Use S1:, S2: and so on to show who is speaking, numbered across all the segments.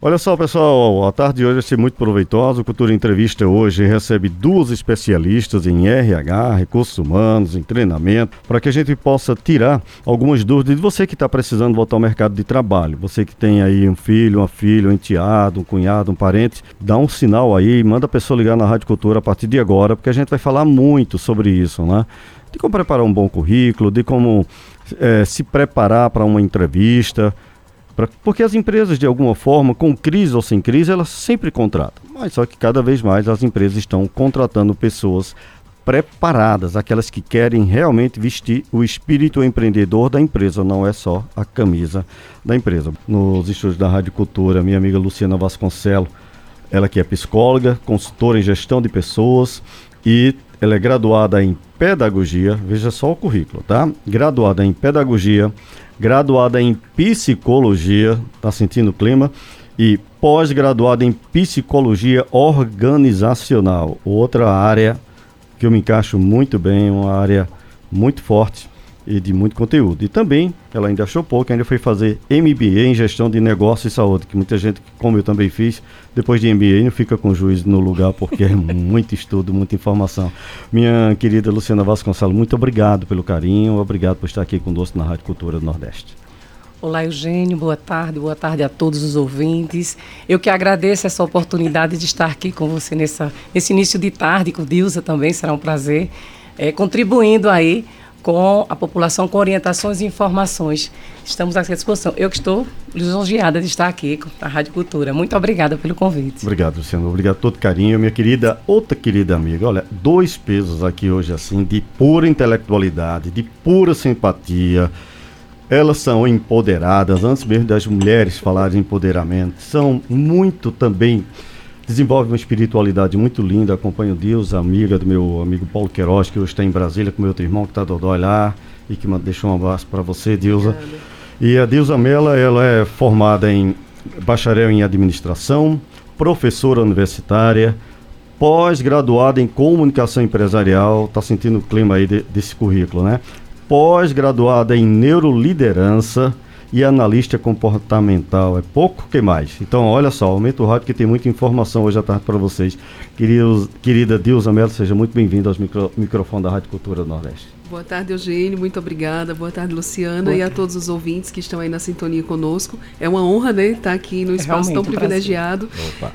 S1: Olha só, pessoal, a tarde de hoje vai ser muito proveitosa. O Cultura Entrevista hoje recebe duas especialistas em RH, recursos humanos, em treinamento, para que a gente possa tirar algumas dúvidas de você que está precisando voltar ao mercado de trabalho. Você que tem aí um filho, uma filha, um enteado, um cunhado, um parente, dá um sinal aí, manda a pessoa ligar na Rádio Cultura a partir de agora, porque a gente vai falar muito sobre isso, né? De como preparar um bom currículo, de como é, se preparar para uma entrevista Pra, porque as empresas, de alguma forma, com crise ou sem crise, elas sempre contratam. Mas só que cada vez mais as empresas estão contratando pessoas preparadas, aquelas que querem realmente vestir o espírito empreendedor da empresa, não é só a camisa da empresa. Nos estúdios da Rádio Cultura, minha amiga Luciana Vasconcelos, ela que é psicóloga, consultora em gestão de pessoas e ela é graduada em pedagogia, veja só o currículo, tá? Graduada em pedagogia, graduada em psicologia, tá sentindo o clima? E pós-graduada em psicologia organizacional, outra área que eu me encaixo muito bem, uma área muito forte e de muito conteúdo. E também, ela ainda achou pouco, ainda foi fazer MBA em gestão de negócio e saúde, que muita gente, como eu também fiz, depois de MBA não fica com juízo no lugar, porque é muito estudo, muita informação. Minha querida Luciana Vasconcelos, muito obrigado pelo carinho, obrigado por estar aqui conosco na Rádio Cultura do Nordeste.
S2: Olá, Eugênio, boa tarde, boa tarde a todos os ouvintes. Eu que agradeço essa oportunidade de estar aqui com você nessa, nesse início de tarde, com Dilsa também, será um prazer, é, contribuindo aí com a população com orientações e informações. Estamos à disposição. Eu que estou lisonjeada de estar aqui com a Rádio Cultura. Muito obrigada pelo convite.
S1: Obrigado, Luciano. Obrigado todo carinho. Minha querida, outra querida amiga. Olha, dois pesos aqui hoje, assim, de pura intelectualidade, de pura simpatia. Elas são empoderadas, antes mesmo das mulheres falarem de empoderamento, são muito também desenvolve uma espiritualidade muito linda. Acompanho Deus, amiga do meu amigo Paulo Queiroz, que hoje está em Brasília com meu outro irmão que está dodói lá e que deixou um abraço para você, Deusa. E a Deusa Mela, ela é formada em bacharel em administração, professora universitária, pós-graduada em comunicação empresarial, está sentindo o clima aí de, desse currículo, né? Pós-graduada em neuroliderança, e analista comportamental. É pouco que mais. Então, olha só, aumenta o rádio que tem muita informação hoje à tarde para vocês. Queridos, querida Dilza Melo, seja muito bem-vindo aos micro, microfones da Rádio Cultura do Nordeste.
S3: Boa tarde, Eugênio. Muito obrigada. Boa tarde, Luciana. Boa e a todos os ouvintes que estão aí na sintonia conosco. É uma honra, né, estar aqui no é espaço tão privilegiado.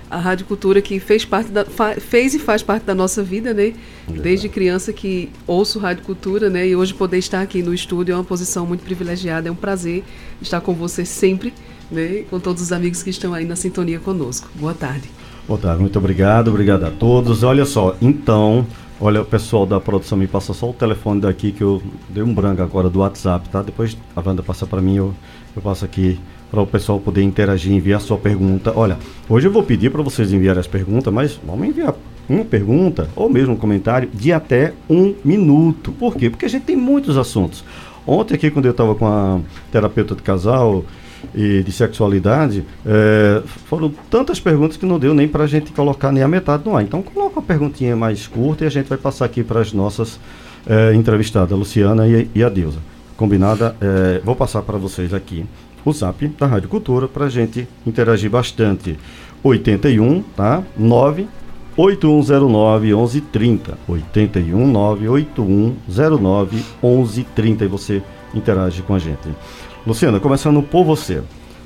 S3: A Rádio Cultura que fez parte da, fez e faz parte da nossa vida, né? Desde criança que ouço Rádio Cultura, né? E hoje poder estar aqui no estúdio é uma posição muito privilegiada. É um prazer estar com você sempre, né? Com todos os amigos que estão aí na sintonia conosco. Boa tarde.
S1: Boa tarde, muito obrigado. Obrigado a todos. Olha só, então, Olha, o pessoal da produção me passa só o telefone daqui que eu dei um branco agora do WhatsApp, tá? Depois a Wanda passa para mim, eu, eu passo aqui para o pessoal poder interagir, enviar sua pergunta. Olha, hoje eu vou pedir para vocês enviarem as perguntas, mas vamos enviar uma pergunta ou mesmo um comentário de até um minuto. Por quê? Porque a gente tem muitos assuntos. Ontem aqui, quando eu estava com a terapeuta de casal, e de sexualidade, é, foram tantas perguntas que não deu nem para a gente colocar nem a metade no ar. Então, coloca uma perguntinha mais curta e a gente vai passar aqui para as nossas é, entrevistadas, a Luciana e, e a Deusa. Combinada? É, vou passar para vocês aqui o zap da Rádio Cultura para a gente interagir bastante. 81, tá? 9 8109 1130. 819 8109 1130 e você interage com a gente. Luciana, começando por você.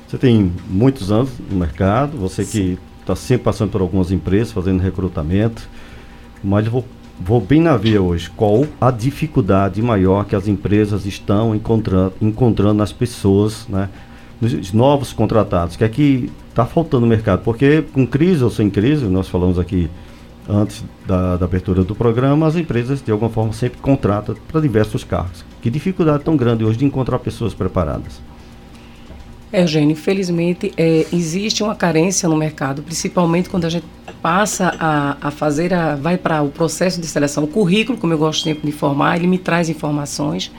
S1: Você tem muitos anos no mercado, você que está sempre passando por algumas empresas, fazendo recrutamento, mas vou, vou bem na via hoje. Qual a dificuldade maior que as empresas estão encontrando, encontrando nas pessoas, né? Nos novos contratados, que é que está faltando no mercado? Porque com crise ou sem crise, nós falamos aqui antes da, da, abertura do programa, as empresas de alguma forma sempre contratam para diversos cargos. Que dificuldade tão grande hoje de encontrar pessoas preparadas?
S2: É, Eugênio, infelizmente é, existe uma carência no mercado, principalmente quando a gente passa a, a fazer, a, vai para o processo de seleção. O currículo, como eu gosto sempre de informar, ele me traz informações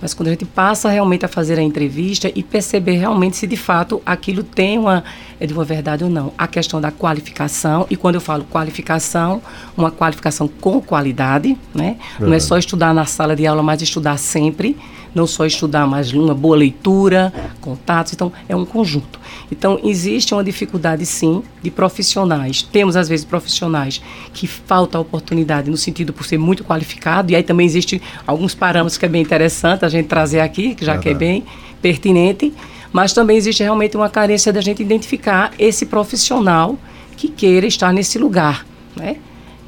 S2: mas quando a gente passa realmente a fazer a entrevista e perceber realmente se de fato aquilo tem uma é de uma verdade ou não. A questão da qualificação, e quando eu falo qualificação, uma qualificação com qualidade, né? Não é só estudar na sala de aula, mas estudar sempre, não só estudar, mas uma boa leitura, contatos, então é um conjunto. Então existe uma dificuldade sim de profissionais. Temos às vezes profissionais que falta oportunidade no sentido por ser muito qualificado e aí também existe alguns parâmetros que é bem interessante a gente trazer aqui, que já que é bem pertinente, mas também existe realmente uma carência da gente identificar esse profissional que queira estar nesse lugar, né?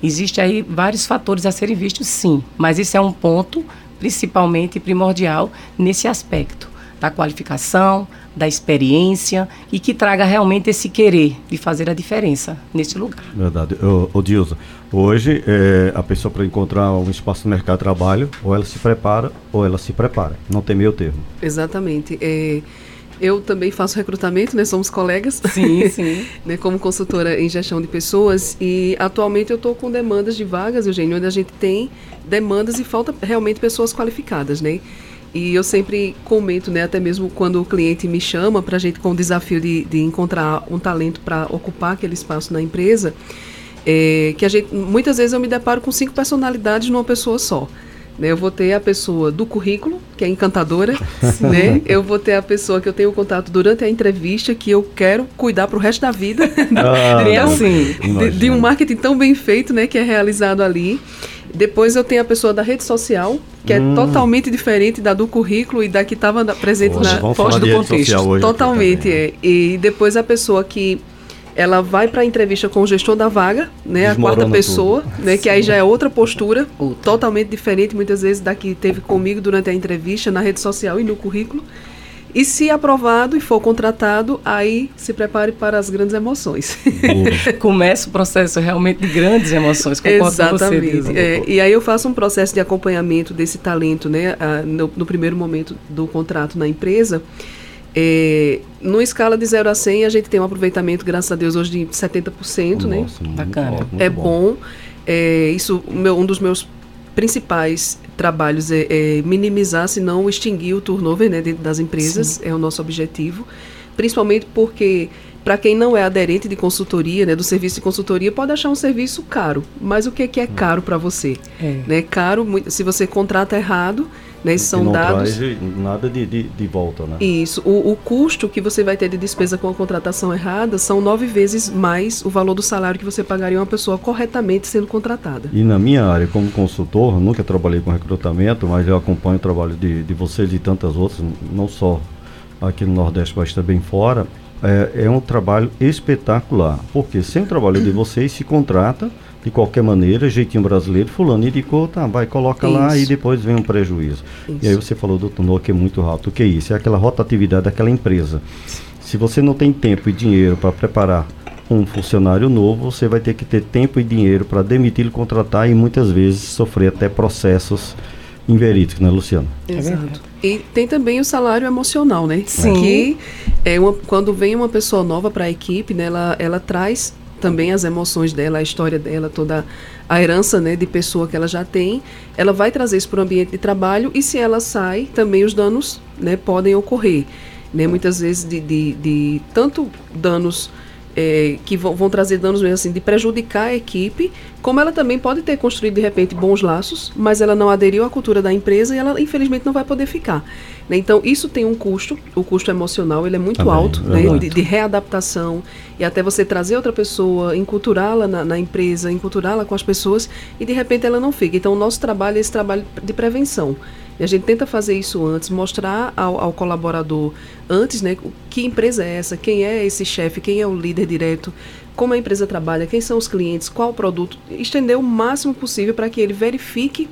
S2: Existe aí vários fatores a serem vistos, sim, mas isso é um ponto principalmente primordial nesse aspecto da qualificação, da experiência e que traga realmente esse querer de fazer a diferença nesse lugar.
S1: Verdade. O, Dilson, hoje é, a pessoa para encontrar um espaço no mercado de trabalho, ou ela se prepara ou ela se prepara. Não tem meio termo.
S3: Exatamente. É, eu também faço recrutamento, né? Somos colegas.
S2: Sim, sim.
S3: né? Como consultora em gestão de pessoas. E atualmente eu estou com demandas de vagas, Eugênio, onde a gente tem demandas e falta realmente pessoas qualificadas, né? E eu sempre comento, né, até mesmo quando o cliente me chama para a gente com o desafio de, de encontrar um talento para ocupar aquele espaço na empresa, é, que a gente muitas vezes eu me deparo com cinco personalidades numa pessoa só. Né? Eu vou ter a pessoa do currículo, que é encantadora, né? Eu vou ter a pessoa que eu tenho contato durante a entrevista, que eu quero cuidar para o resto da vida. Ah, então, assim, de, de, um marketing tão bem feito, né, que é realizado ali. Depois eu tenho a pessoa da rede social, que é hum. é totalmente diferente da do currículo e da que estava presente hoje, na
S1: foge do contexto.
S3: totalmente, é. E depois a pessoa que ela vai para a entrevista com o gestor da vaga, né, a quarta pessoa, né, que aí já é outra postura, outra. totalmente diferente muitas vezes da que teve comigo durante a entrevista na rede social e no currículo. E se aprovado e for contratado, aí se prepare para as grandes emoções.
S2: Começa o processo realmente de grandes emoções,
S3: Exatamente. Você, é, e aí eu faço um processo de acompanhamento desse talento, né, no, no primeiro momento do contrato na empresa. É, numa escala de 0 a 100, a gente tem um aproveitamento, graças a Deus, hoje de 70%, né? Nossa, né?
S2: Bacana.
S3: é bom. É, isso, meu, um dos meus principais trabalhos é, é, minimizar, se não extinguir o turnover né, dentro das empresas, Sim. é o nosso objetivo. Principalmente porque, para quem não é aderente de consultoria, né, do serviço de consultoria, pode achar um serviço caro. Mas o que é, que é hum. caro para você? É. Né, caro, se você contrata errado, né? São não dados.
S1: Traz nada de, de, de volta, né?
S3: Isso. O, o, custo que você vai ter de despesa com a contratação errada são nove vezes mais o valor do salário que você pagaria uma pessoa corretamente sendo contratada.
S1: E na minha área, como consultor, nunca trabalhei com recrutamento, mas eu acompanho o trabalho de, de vocês e tantas outras, não só aqui no Nordeste, mas também fora. É, é um trabalho espetacular, porque sem o trabalho de vocês se contrata de qualquer maneira, jeitinho brasileiro, fulano indicou, tá, vai, coloca isso. lá e depois vem um prejuízo. Isso. E aí você falou do turno que é muito rápido. O que é isso? É aquela rotatividade daquela empresa. Se você não tem tempo e dinheiro para preparar um funcionário novo, você vai ter que ter tempo e dinheiro para demitir e contratar e muitas vezes sofrer até processos inverídicos, né, Luciano?
S3: Exato. E tem também o salário emocional, né?
S2: Sim.
S3: Que é uma, quando vem uma pessoa nova para a equipe, né, ela, ela traz também as emoções dela, a história dela, toda a herança né, de pessoa que ela já tem, ela vai trazer isso para o ambiente de trabalho e se ela sai, também os danos né, podem ocorrer. Né, muitas vezes de, de, de tanto danos é, que vão, vão, trazer danos mesmo assim, de prejudicar a equipe, como ela também pode ter construído de repente bons laços, mas ela não aderiu à cultura da empresa e ela infelizmente não vai poder ficar. Né? Então isso tem um custo, o custo emocional ele é muito também, alto, é né? de, de, readaptação e até você trazer outra pessoa, enculturá-la na, na, empresa, enculturá-la com as pessoas e de repente ela não fica. Então o nosso trabalho é esse trabalho de prevenção. E a gente tenta fazer isso antes, mostrar ao, ao, colaborador antes, né, que empresa é essa, quem é esse chefe, quem é o líder direto, como a empresa trabalha, quem são os clientes, qual o produto, estender o máximo possível para que ele verifique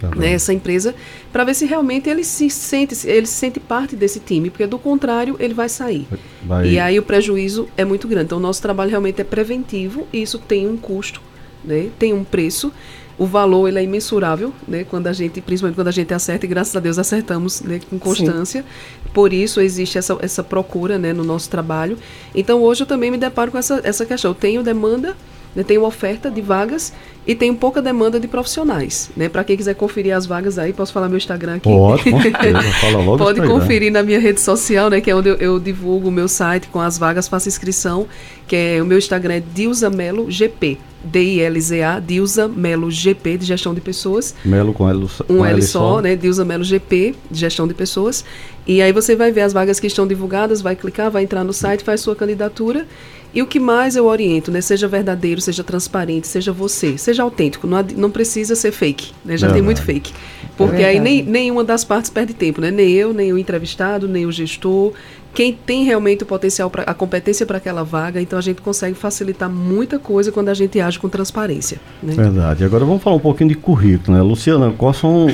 S3: tá né, essa empresa para ver se realmente ele se sente ele se sente parte desse time porque do contrário ele vai sair. Vai. e aí o prejuízo é muito grande. Então o nosso trabalho realmente é preventivo e isso tem um custo né, tem um preço o valor ele é imensurável, né? Quando a gente, principalmente quando a gente acerta, e graças a Deus acertamos né, com constância. Sim. Por isso existe essa, essa procura né, no nosso trabalho. Então hoje eu também me deparo com essa, essa questão. Eu tenho demanda Né? Tem uma oferta de vagas e tem pouca demanda de profissionais. Né? Para quem quiser conferir as vagas aí, posso falar meu Instagram aqui?
S1: Pode, com certeza. Fala logo
S3: Pode conferir na minha rede social, né? que é onde eu, eu divulgo o meu site com as vagas, faço inscrição, que é o meu Instagram é Dilza Melo GP. D-I-L-Z-A, Dilza Melo GP, de gestão de pessoas.
S1: Melo com L,
S3: com um L, L só, só, né? Dilza Melo GP, de gestão de pessoas. E aí você vai ver as vagas que estão divulgadas, vai clicar, vai entrar no site, faz sua candidatura. E o que mais eu oriento, né? Seja verdadeiro, seja transparente, seja você, seja autêntico. Não, não precisa ser fake, né? Já tem muito fake. Porque é aí nem, nenhuma das partes perde tempo, né? Nem eu, nem o entrevistado, nem o gestor quem tem realmente o potencial, pra, a competência para aquela vaga, então a gente consegue facilitar muita coisa quando a gente age com transparência. Né?
S1: Verdade. Agora vamos falar um pouquinho de currículo, né? Luciana, quais são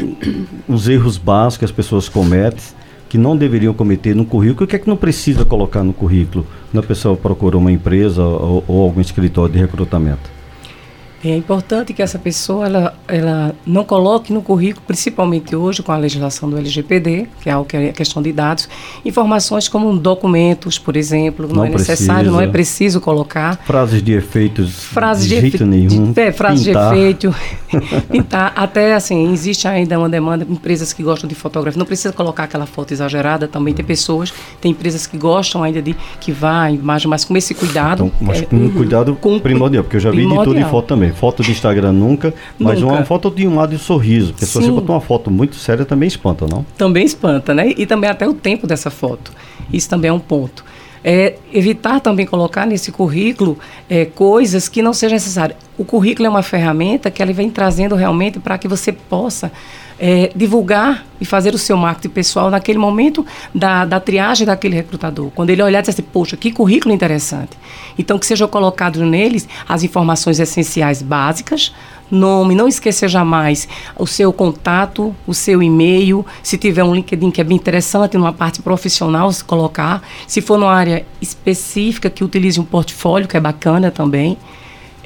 S1: os erros básicos que as pessoas cometem que não deveriam cometer no currículo? O que é que não precisa colocar no currículo quando a pessoa procura uma empresa ou, ou algum escritório de recrutamento?
S2: É importante que essa pessoa ela, ela não coloque no currículo, principalmente hoje com a legislação do LGPD, que é algo que é a questão de dados, informações como documentos, por exemplo, não, não é necessário, não é preciso colocar.
S1: Frases de efeitos frases de, de jeito nenhum.
S2: De, é, frases pintar. de efeito, pintar. Até assim, existe ainda uma demanda, empresas que gostam de fotografia, não precisa colocar aquela foto exagerada, também tem pessoas, tem empresas que gostam ainda de que vá a imagem, mas com esse cuidado.
S1: Então, mas é, com um cuidado com, primordial, porque eu já vi de tudo em foto também foto de Instagram nunca, mas nunca. uma foto de um lado de sorriso. Porque Sim. se você botar uma foto muito séria, também espanta, não?
S2: Também espanta, né? E também até o tempo dessa foto. Isso também é um ponto. É, evitar também colocar nesse currículo é, coisas que não sejam necessárias. O currículo é uma ferramenta que ele vem trazendo realmente para que você possa é, divulgar e fazer o seu marketing pessoal naquele momento da, da triagem daquele recrutador. Quando ele olhar e dizer assim, poxa, que currículo interessante. Então, que sejam colocados neles as informações essenciais básicas, nome, não esqueça jamais o seu contato, o seu e-mail, se tiver um LinkedIn que é bem interessante, numa parte profissional, se colocar. Se for numa área específica, que utilize um portfólio, que é bacana também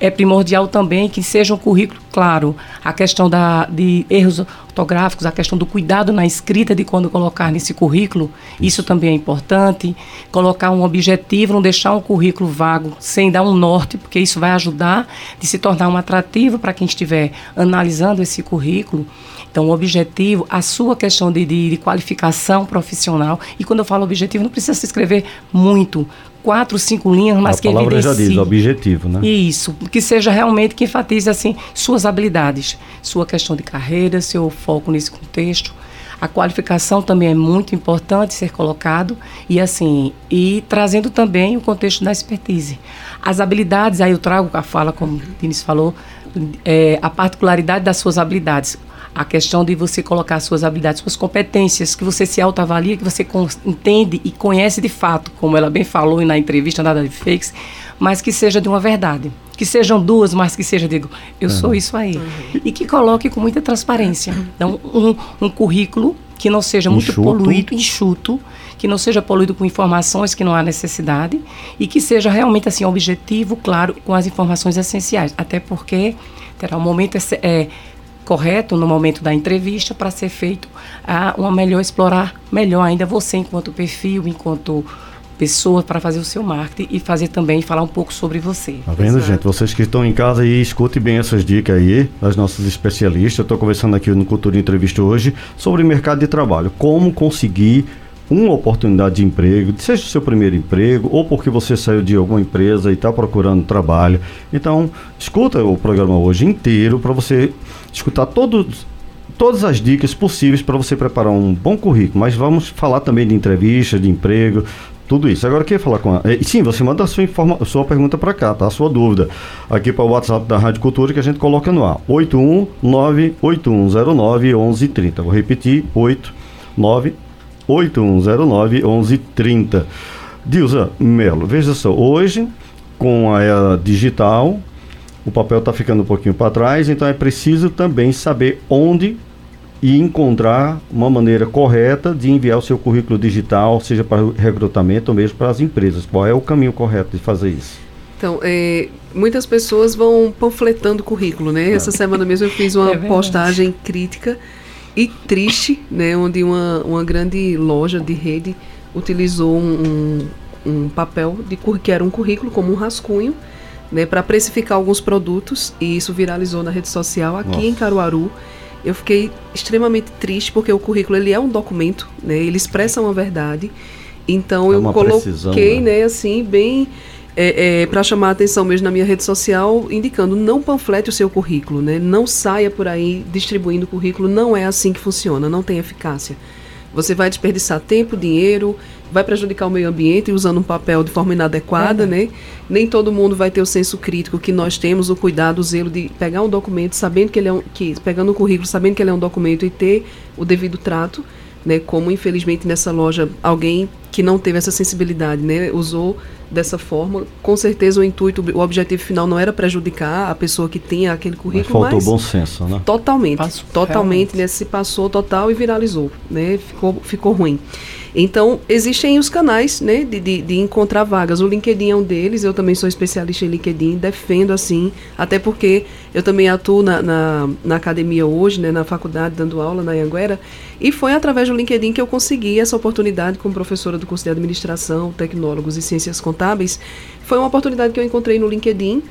S2: é primordial também que seja um currículo claro. A questão da, de erros ortográficos, a questão do cuidado na escrita de quando colocar nesse currículo, isso também é importante. Colocar um objetivo, não deixar um currículo vago sem dar um norte, porque isso vai ajudar de se tornar um atrativo para quem estiver analisando esse currículo. Então, o objetivo, a sua questão de, de, de qualificação profissional. E quando eu falo objetivo, não precisa se escrever muito, quatro, cinco linhas, mas a que
S1: evidencie. A palavra já diz, objetivo, né?
S2: Isso, que seja realmente que enfatize, assim, suas habilidades, sua questão de carreira, seu foco nesse contexto. A qualificação também é muito importante ser colocado e assim, e trazendo também o contexto da expertise. As habilidades, aí eu trago a fala, como o Diniz falou, é, a particularidade das suas habilidades a questão de você colocar suas habilidades, suas competências, que você se autoavalia, que você entende e conhece de fato, como ela bem falou na entrevista, nada de fakes, mas que seja de uma verdade. Que sejam duas, mas que seja, digo, eu uhum. sou isso aí. Uhum. E que coloque com muita transparência. Então, um, um currículo que não seja muito enxuto. poluído, enxuto, que não seja poluído com informações que não há necessidade e que seja realmente assim objetivo, claro, com as informações essenciais. Até porque terá um momento é, correto no momento da entrevista para ser feito a uma melhor explorar melhor ainda você enquanto perfil, enquanto pessoa para fazer o seu marketing e fazer também falar um pouco sobre você.
S1: Tá vendo, Exato. gente? Vocês que estão em casa aí, escute bem essas dicas aí das nossas especialistas. Eu estou conversando aqui no Cultura Entrevista hoje sobre mercado de trabalho. Como conseguir uma oportunidade de emprego, seja o seu primeiro emprego ou porque você saiu de alguma empresa e está procurando trabalho. Então, escuta o programa hoje inteiro para você escutar todos, todas as dicas possíveis para você preparar um bom currículo. Mas vamos falar também de entrevista, de emprego, tudo isso. Agora, quer falar com a. E, sim, você manda a sua, informa... sua pergunta para cá, tá? A sua dúvida. Aqui para o WhatsApp da Rádio Cultura que a gente coloca no ar: 819-8109-1130. Vou repetir: 89 8109 1130. Dilza Melo, veja só, hoje, com a era digital, o papel está ficando um pouquinho para trás, então é preciso também saber onde e encontrar uma maneira correta de enviar o seu currículo digital, seja para recrutamento ou mesmo para as empresas. Qual é o caminho correto de fazer isso?
S3: Então, é, muitas pessoas vão panfletando currículo, né? Essa semana mesmo eu fiz uma é postagem crítica e triste, né, onde uma, uma grande loja de rede utilizou um, um, um papel de que era um currículo como um rascunho, né, para precificar alguns produtos e isso viralizou na rede social aqui Nossa. em Caruaru. Eu fiquei extremamente triste porque o currículo ele é um documento, né, ele expressa uma verdade. Então é eu coloquei, né? né, assim, bem é, é, para chamar a atenção mesmo na minha rede social, indicando não panflete o seu currículo, né? Não saia por aí distribuindo currículo, não é assim que funciona, não tem eficácia. Você vai desperdiçar tempo, dinheiro, vai prejudicar o meio ambiente usando um papel de forma inadequada, uhum. né? Nem todo mundo vai ter o senso crítico que nós temos, o cuidado, o zelo de pegar um documento, sabendo que ele é um, que pegando um currículo, sabendo que ele é um documento e ter o devido trato, né? Como infelizmente nessa loja alguém que não teve essa sensibilidade, né? Usou dessa forma. Com certeza o intuito, o objetivo final não era prejudicar a pessoa que tinha aquele currículo,
S1: mas faltou mas bom senso, né?
S3: Totalmente, Passo, totalmente, né? Se passou total e viralizou, né? Ficou, ficou ruim. Então, existem os canais né, de, de, de, encontrar vagas. O LinkedIn é um deles, eu também sou especialista em LinkedIn, defendo assim, até porque eu também atuo na, na, na academia hoje, né, na faculdade, dando aula na Anguera, e foi através do LinkedIn que eu consegui essa oportunidade como professora do curso de Administração, Tecnólogos e Ciências Contábeis. Foi uma oportunidade que eu encontrei no LinkedIn.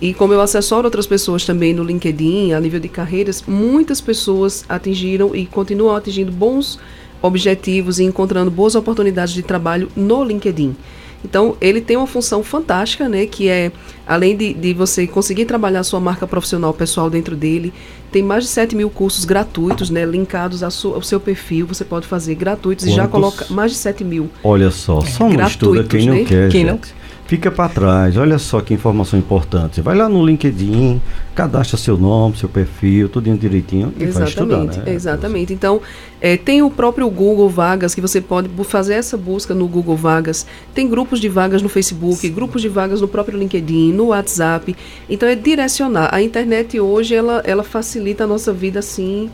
S3: E como eu assessoro outras pessoas também no LinkedIn, a nível de carreiras, muitas pessoas atingiram e continuam atingindo bons objetivos e encontrando boas oportunidades de trabalho no LinkedIn. Então, ele tem uma função fantástica, né? Que é, além de, de você conseguir trabalhar a sua marca profissional pessoal dentro dele, tem mais de 7 mil cursos gratuitos, né? Linkados ao seu perfil. Você pode fazer gratuitos Quantos? e já coloca mais de 7 mil.
S1: Olha só, só não estuda quem não né? quer. Quem não fica para trás. Olha só que informação importante. Vai lá no LinkedIn, cadastra seu nome, seu perfil, tudo direitinho e
S3: exatamente, vai
S1: estudar,
S3: né? Exatamente. Então, é, tem o próprio Google Vagas, que você pode fazer essa busca no Google Vagas. Tem grupos de vagas no Facebook, Sim. grupos de vagas no próprio LinkedIn, no WhatsApp. Então, é direcionar. A internet hoje, ela, ela facilita a nossa vida, assim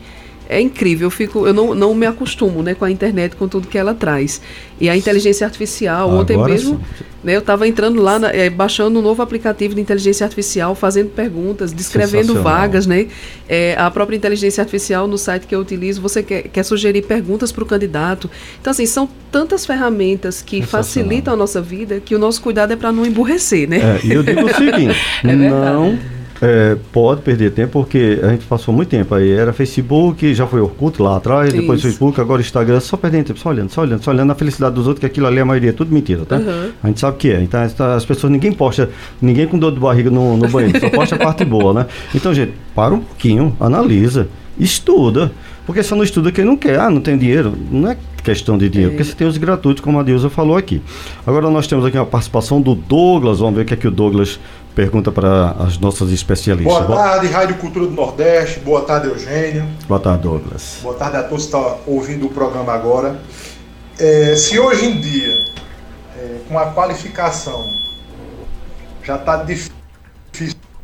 S3: é incrível. Eu fico, eu não, não me acostumo, né, com a internet, com tudo que ela traz. E a inteligência artificial, Agora ontem mesmo, né, eu estava entrando lá, na, é, baixando um novo aplicativo de inteligência artificial, fazendo perguntas, descrevendo vagas, né? É, a própria inteligência artificial no site que eu utilizo, você quer, quer sugerir perguntas para o candidato. Então, assim, são tantas ferramentas que facilitam a nossa vida que o nosso cuidado é para não emburrecer, né?
S1: É, e eu digo o seguinte, é não é, pode perder tempo, porque a gente passou muito tempo aí. Era Facebook, já foi Orkut lá atrás, Isso. depois Facebook, agora Instagram, só perdendo tempo, só olhando, só olhando, só olhando a felicidade dos outros, que aquilo ali a maioria é tudo mentira, tá? Uhum. A gente sabe que é. Então as pessoas, ninguém posta, ninguém com dor de barriga no, no banheiro, só posta a parte boa, né? Então, gente, para um pouquinho, analisa, estuda. Porque só não estuda quem não quer, ah, não tem dinheiro. Não é questão de dinheiro, é. porque você tem os gratuitos, como a Dilza falou aqui. Agora nós temos aqui a participação do Douglas, vamos ver o que é que o Douglas pergunta para as nossas especialistas.
S4: Boa tarde, Rádio Cultura do Nordeste. Boa tarde, Eugênio.
S1: Boa tarde, Douglas.
S4: Boa tarde a todos que estão ouvindo o programa agora. É, se hoje em dia, é, com a qualificação, já está difícil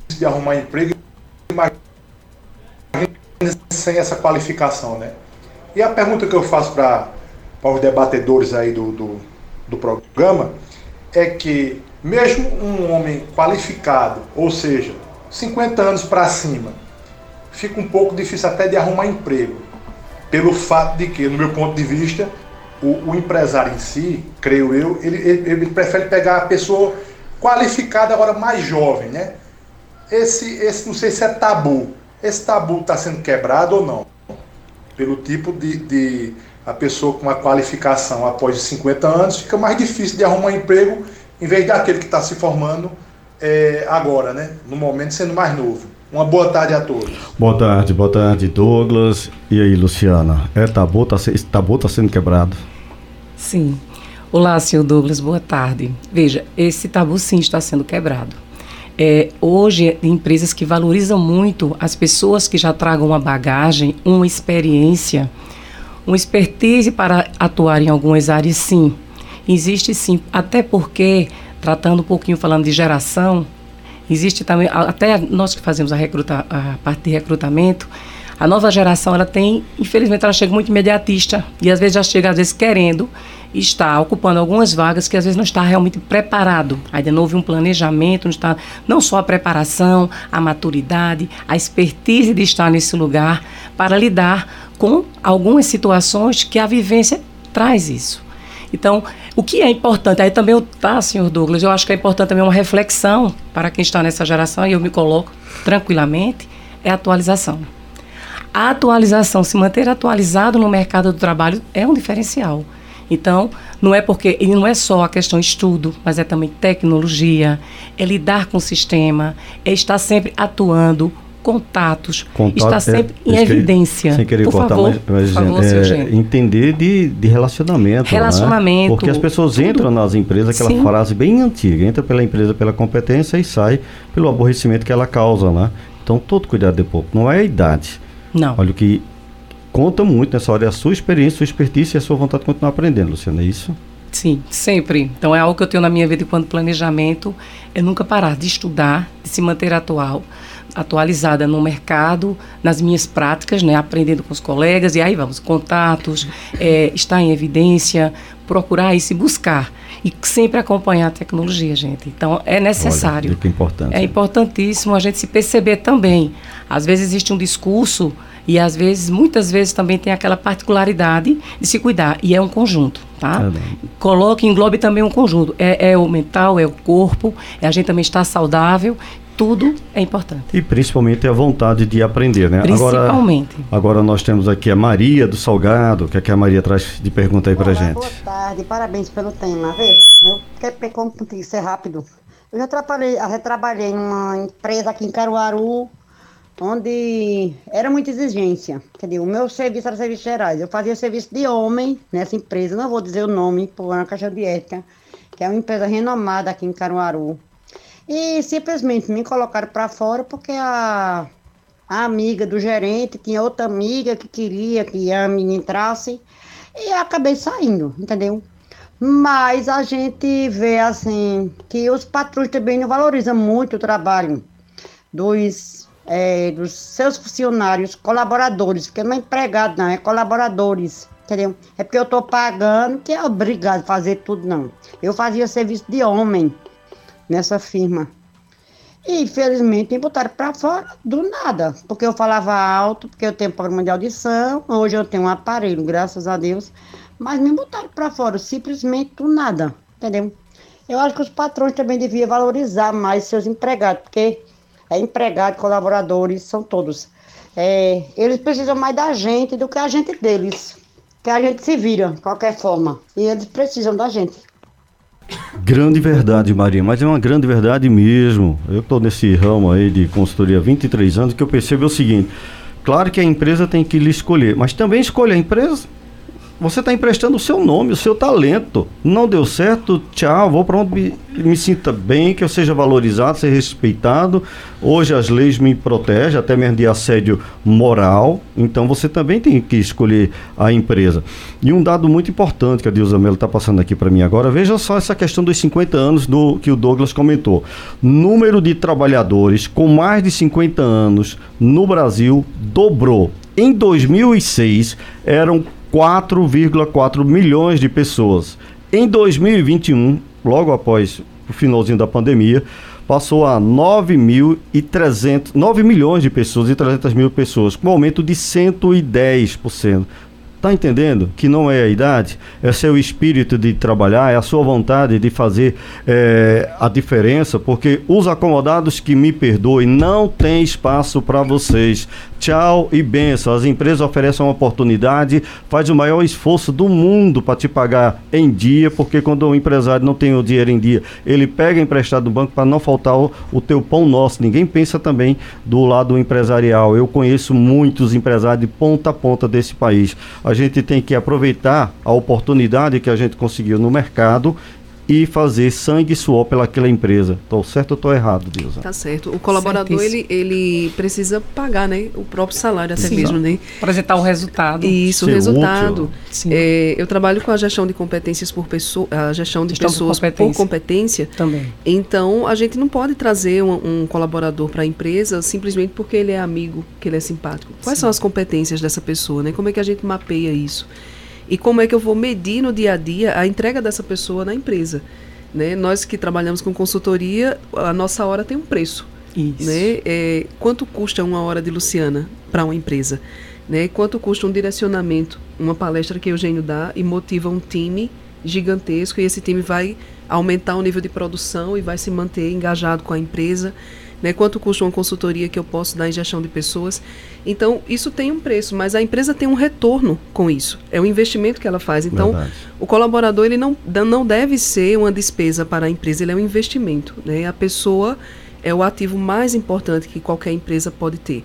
S4: de arrumar emprego, imagina sem essa qualificação, né? E a pergunta que eu faço para os debatedores aí do, do, do programa é que mesmo um homem qualificado, ou seja, 50 anos para cima, fica um pouco difícil até de arrumar emprego. Pelo fato de que, no meu ponto de vista, o, o empresário em si, creio eu, ele, ele, ele, prefere pegar a pessoa qualificada agora mais jovem, né? Esse, esse não sei se é tabu. Esse tabu está sendo quebrado ou não? Pelo tipo de, de a pessoa com uma qualificação após 50 anos, fica mais difícil de arrumar emprego em vez daquele que está se formando é, agora, né? No momento sendo mais novo. Uma boa tarde a todos.
S1: Boa tarde, boa tarde, Douglas. E aí, Luciana? É tabu, tá, esse tabu está sendo quebrado?
S2: Sim. Olá, senhor Douglas, boa tarde. Veja, esse tabu sim está sendo quebrado. É, hoje, empresas que valorizam muito as pessoas que já tragam uma bagagem, uma experiência, uma expertise para atuar em algumas áreas, sim. Existe sim, até porque, tratando um pouquinho, falando de geração, existe também, até nós que fazemos a, recruta, a parte de recrutamento, a nova geração, ela tem, infelizmente, ela chega muito imediatista e às vezes já chega, às vezes, querendo está ocupando algumas vagas que às vezes não está realmente preparado. Ainda não houve um planejamento, não está não só a preparação, a maturidade, a expertise de estar nesse lugar para lidar com algumas situações que a vivência traz isso. Então, o que é importante, aí também, tá, senhor Douglas, eu acho que é importante também uma reflexão para quem está nessa geração, e eu me coloco tranquilamente, é a atualização. A atualização, se manter atualizado no mercado do trabalho é um diferencial. Então, não é porque, e não é só a questão estudo, mas é também tecnologia, é lidar com o sistema, é estar sempre atuando, contatos, Contato, está sempre é, em evidência.
S1: Sem querer por cortar, favor, mas, mas favor, é, entender de, de relacionamento.
S2: Né? Relacionamento.
S1: Né? Porque as pessoas tudo. entram nas empresas, aquela Sim. frase bem antiga, entra pela empresa pela competência e sai pelo aborrecimento que ela causa, né? Então, todo cuidado de pouco. Não é a idade.
S2: Não.
S1: Olha o que conta muito nessa hora é a sua experiência, sua expertise e a sua vontade de continuar aprendendo, Luciana, é isso?
S2: Sim, sempre. Então é algo que eu tenho na minha vida enquanto planejamento, é nunca parar de estudar, de se manter atual, atualizada no mercado, nas minhas práticas, né, aprendendo com os colegas, e aí vamos, contatos, é, estar em evidência, procurar e se buscar. E sempre acompanhar a tecnologia, gente. Então é necessário.
S1: Olha, que importante.
S2: É importantíssimo a gente se perceber também. Às vezes existe um discurso e às vezes, muitas vezes também tem aquela particularidade de se cuidar. E é um conjunto, tá? É Coloque, englobe também um conjunto. É, é o mental, é o corpo, é a gente também estar saudável tudo é importante.
S1: E principalmente a vontade de aprender, né?
S2: Principalmente.
S1: Agora, agora nós temos aqui a Maria do Salgado. O que, é que a Maria traz de pergunta aí pra Olá, gente?
S5: Boa tarde, parabéns pelo tema. Veja, eu quero como ser rápido. Eu já trabalhei, já trabalhei numa empresa aqui em Caruaru onde era muita exigência. Quer dizer, o meu serviço era serviço gerais. Eu fazia serviço de homem nessa empresa, não vou dizer o nome, por uma caixa de ética, que é uma empresa renomada aqui em Caruaru. E simplesmente me colocaram para fora porque a, a amiga do gerente tinha outra amiga que queria que a menina entrasse e acabei saindo, entendeu? Mas a gente vê assim que os patrões também não valorizam muito o trabalho dos é, dos seus funcionários, colaboradores, porque não é empregado, não, é colaboradores. Entendeu? É porque eu estou pagando que é obrigado a fazer tudo, não. Eu fazia serviço de homem nessa firma. E infelizmente me botaram para fora do nada, porque eu falava alto, porque eu tenho programa de audição, hoje eu tenho um aparelho, graças a Deus, mas me botaram para fora simplesmente do nada, entendeu? Eu acho que os patrões também deviam valorizar mais seus empregados, porque é empregado, colaboradores, são todos. É, eles precisam mais da gente do que a gente deles. Que a gente se vira, de qualquer forma. E eles precisam da gente.
S1: Grande verdade, Maria, mas é uma grande verdade mesmo. Eu estou nesse ramo aí de consultoria há 23 anos que eu percebo o seguinte: claro que a empresa tem que lhe escolher, mas também escolha a empresa você está emprestando o seu nome, o seu talento. Não deu certo, tchau, vou para onde me, me, sinta bem, que eu seja valorizado, seja respeitado. Hoje as leis me protegem, até mesmo de assédio moral. Então você também tem que escolher a empresa. E um dado muito importante que a Dilza Melo está passando aqui para mim agora, veja só essa questão dos 50 anos do que o Douglas comentou. Número de trabalhadores com mais de 50 anos no Brasil dobrou. Em 2006 eram 4,4 milhões de pessoas. Em 2021, logo após o finalzinho da pandemia, passou a 9, mil e 300, 9 milhões de pessoas e 300 mil pessoas, com um aumento de 110%. Tá entendendo que não é a idade, é seu espírito de trabalhar, é a sua vontade de fazer é, a diferença, porque os acomodados que me perdoem não tem espaço para vocês. Tchau e benção. As empresas oferecem uma oportunidade, faz o maior esforço do mundo para te pagar em dia, porque quando o empresário não tem o dinheiro em dia, ele pega emprestado do banco para não faltar o, o teu pão nosso. Ninguém pensa também do lado empresarial. Eu conheço muitos empresários de ponta a ponta desse país a gente tem que aproveitar a oportunidade que a gente conseguiu no mercado e fazer sangue e suor pelaquela empresa. Estou certo ou estou errado, Deus?
S3: Tá certo. O colaborador ele, ele precisa pagar, né, o próprio salário até Sim. mesmo, né?
S2: Apresentar o resultado.
S3: Isso, Ser o resultado. É, eu trabalho com a gestão de competências por pessoa, a gestão de gestão pessoas por competência. por competência.
S2: Também.
S3: Então a gente não pode trazer um, um colaborador para a empresa simplesmente porque ele é amigo, que ele é simpático. Quais Sim. são as competências dessa pessoa, né? Como é que a gente mapeia isso? E como é que eu vou medir no dia a dia a entrega dessa pessoa na empresa. Né? Nós que trabalhamos com consultoria, a nossa hora tem um preço.
S2: Isso.
S3: Né? É, quanto custa uma hora de Luciana para uma empresa? Né? Quanto custa um direcionamento, uma palestra que o Eugênio dá e motiva um time gigantesco e esse time vai aumentar o nível de produção e vai se manter engajado com a empresa. Né, quanto custa uma consultoria que eu posso dar em gestão de pessoas. Então, isso tem um preço, mas a empresa tem um retorno com isso. É um investimento que ela faz. Então, Verdade. o colaborador ele não, não deve ser uma despesa para a empresa, ele é um investimento. Né? A pessoa é o ativo mais importante que qualquer empresa pode ter.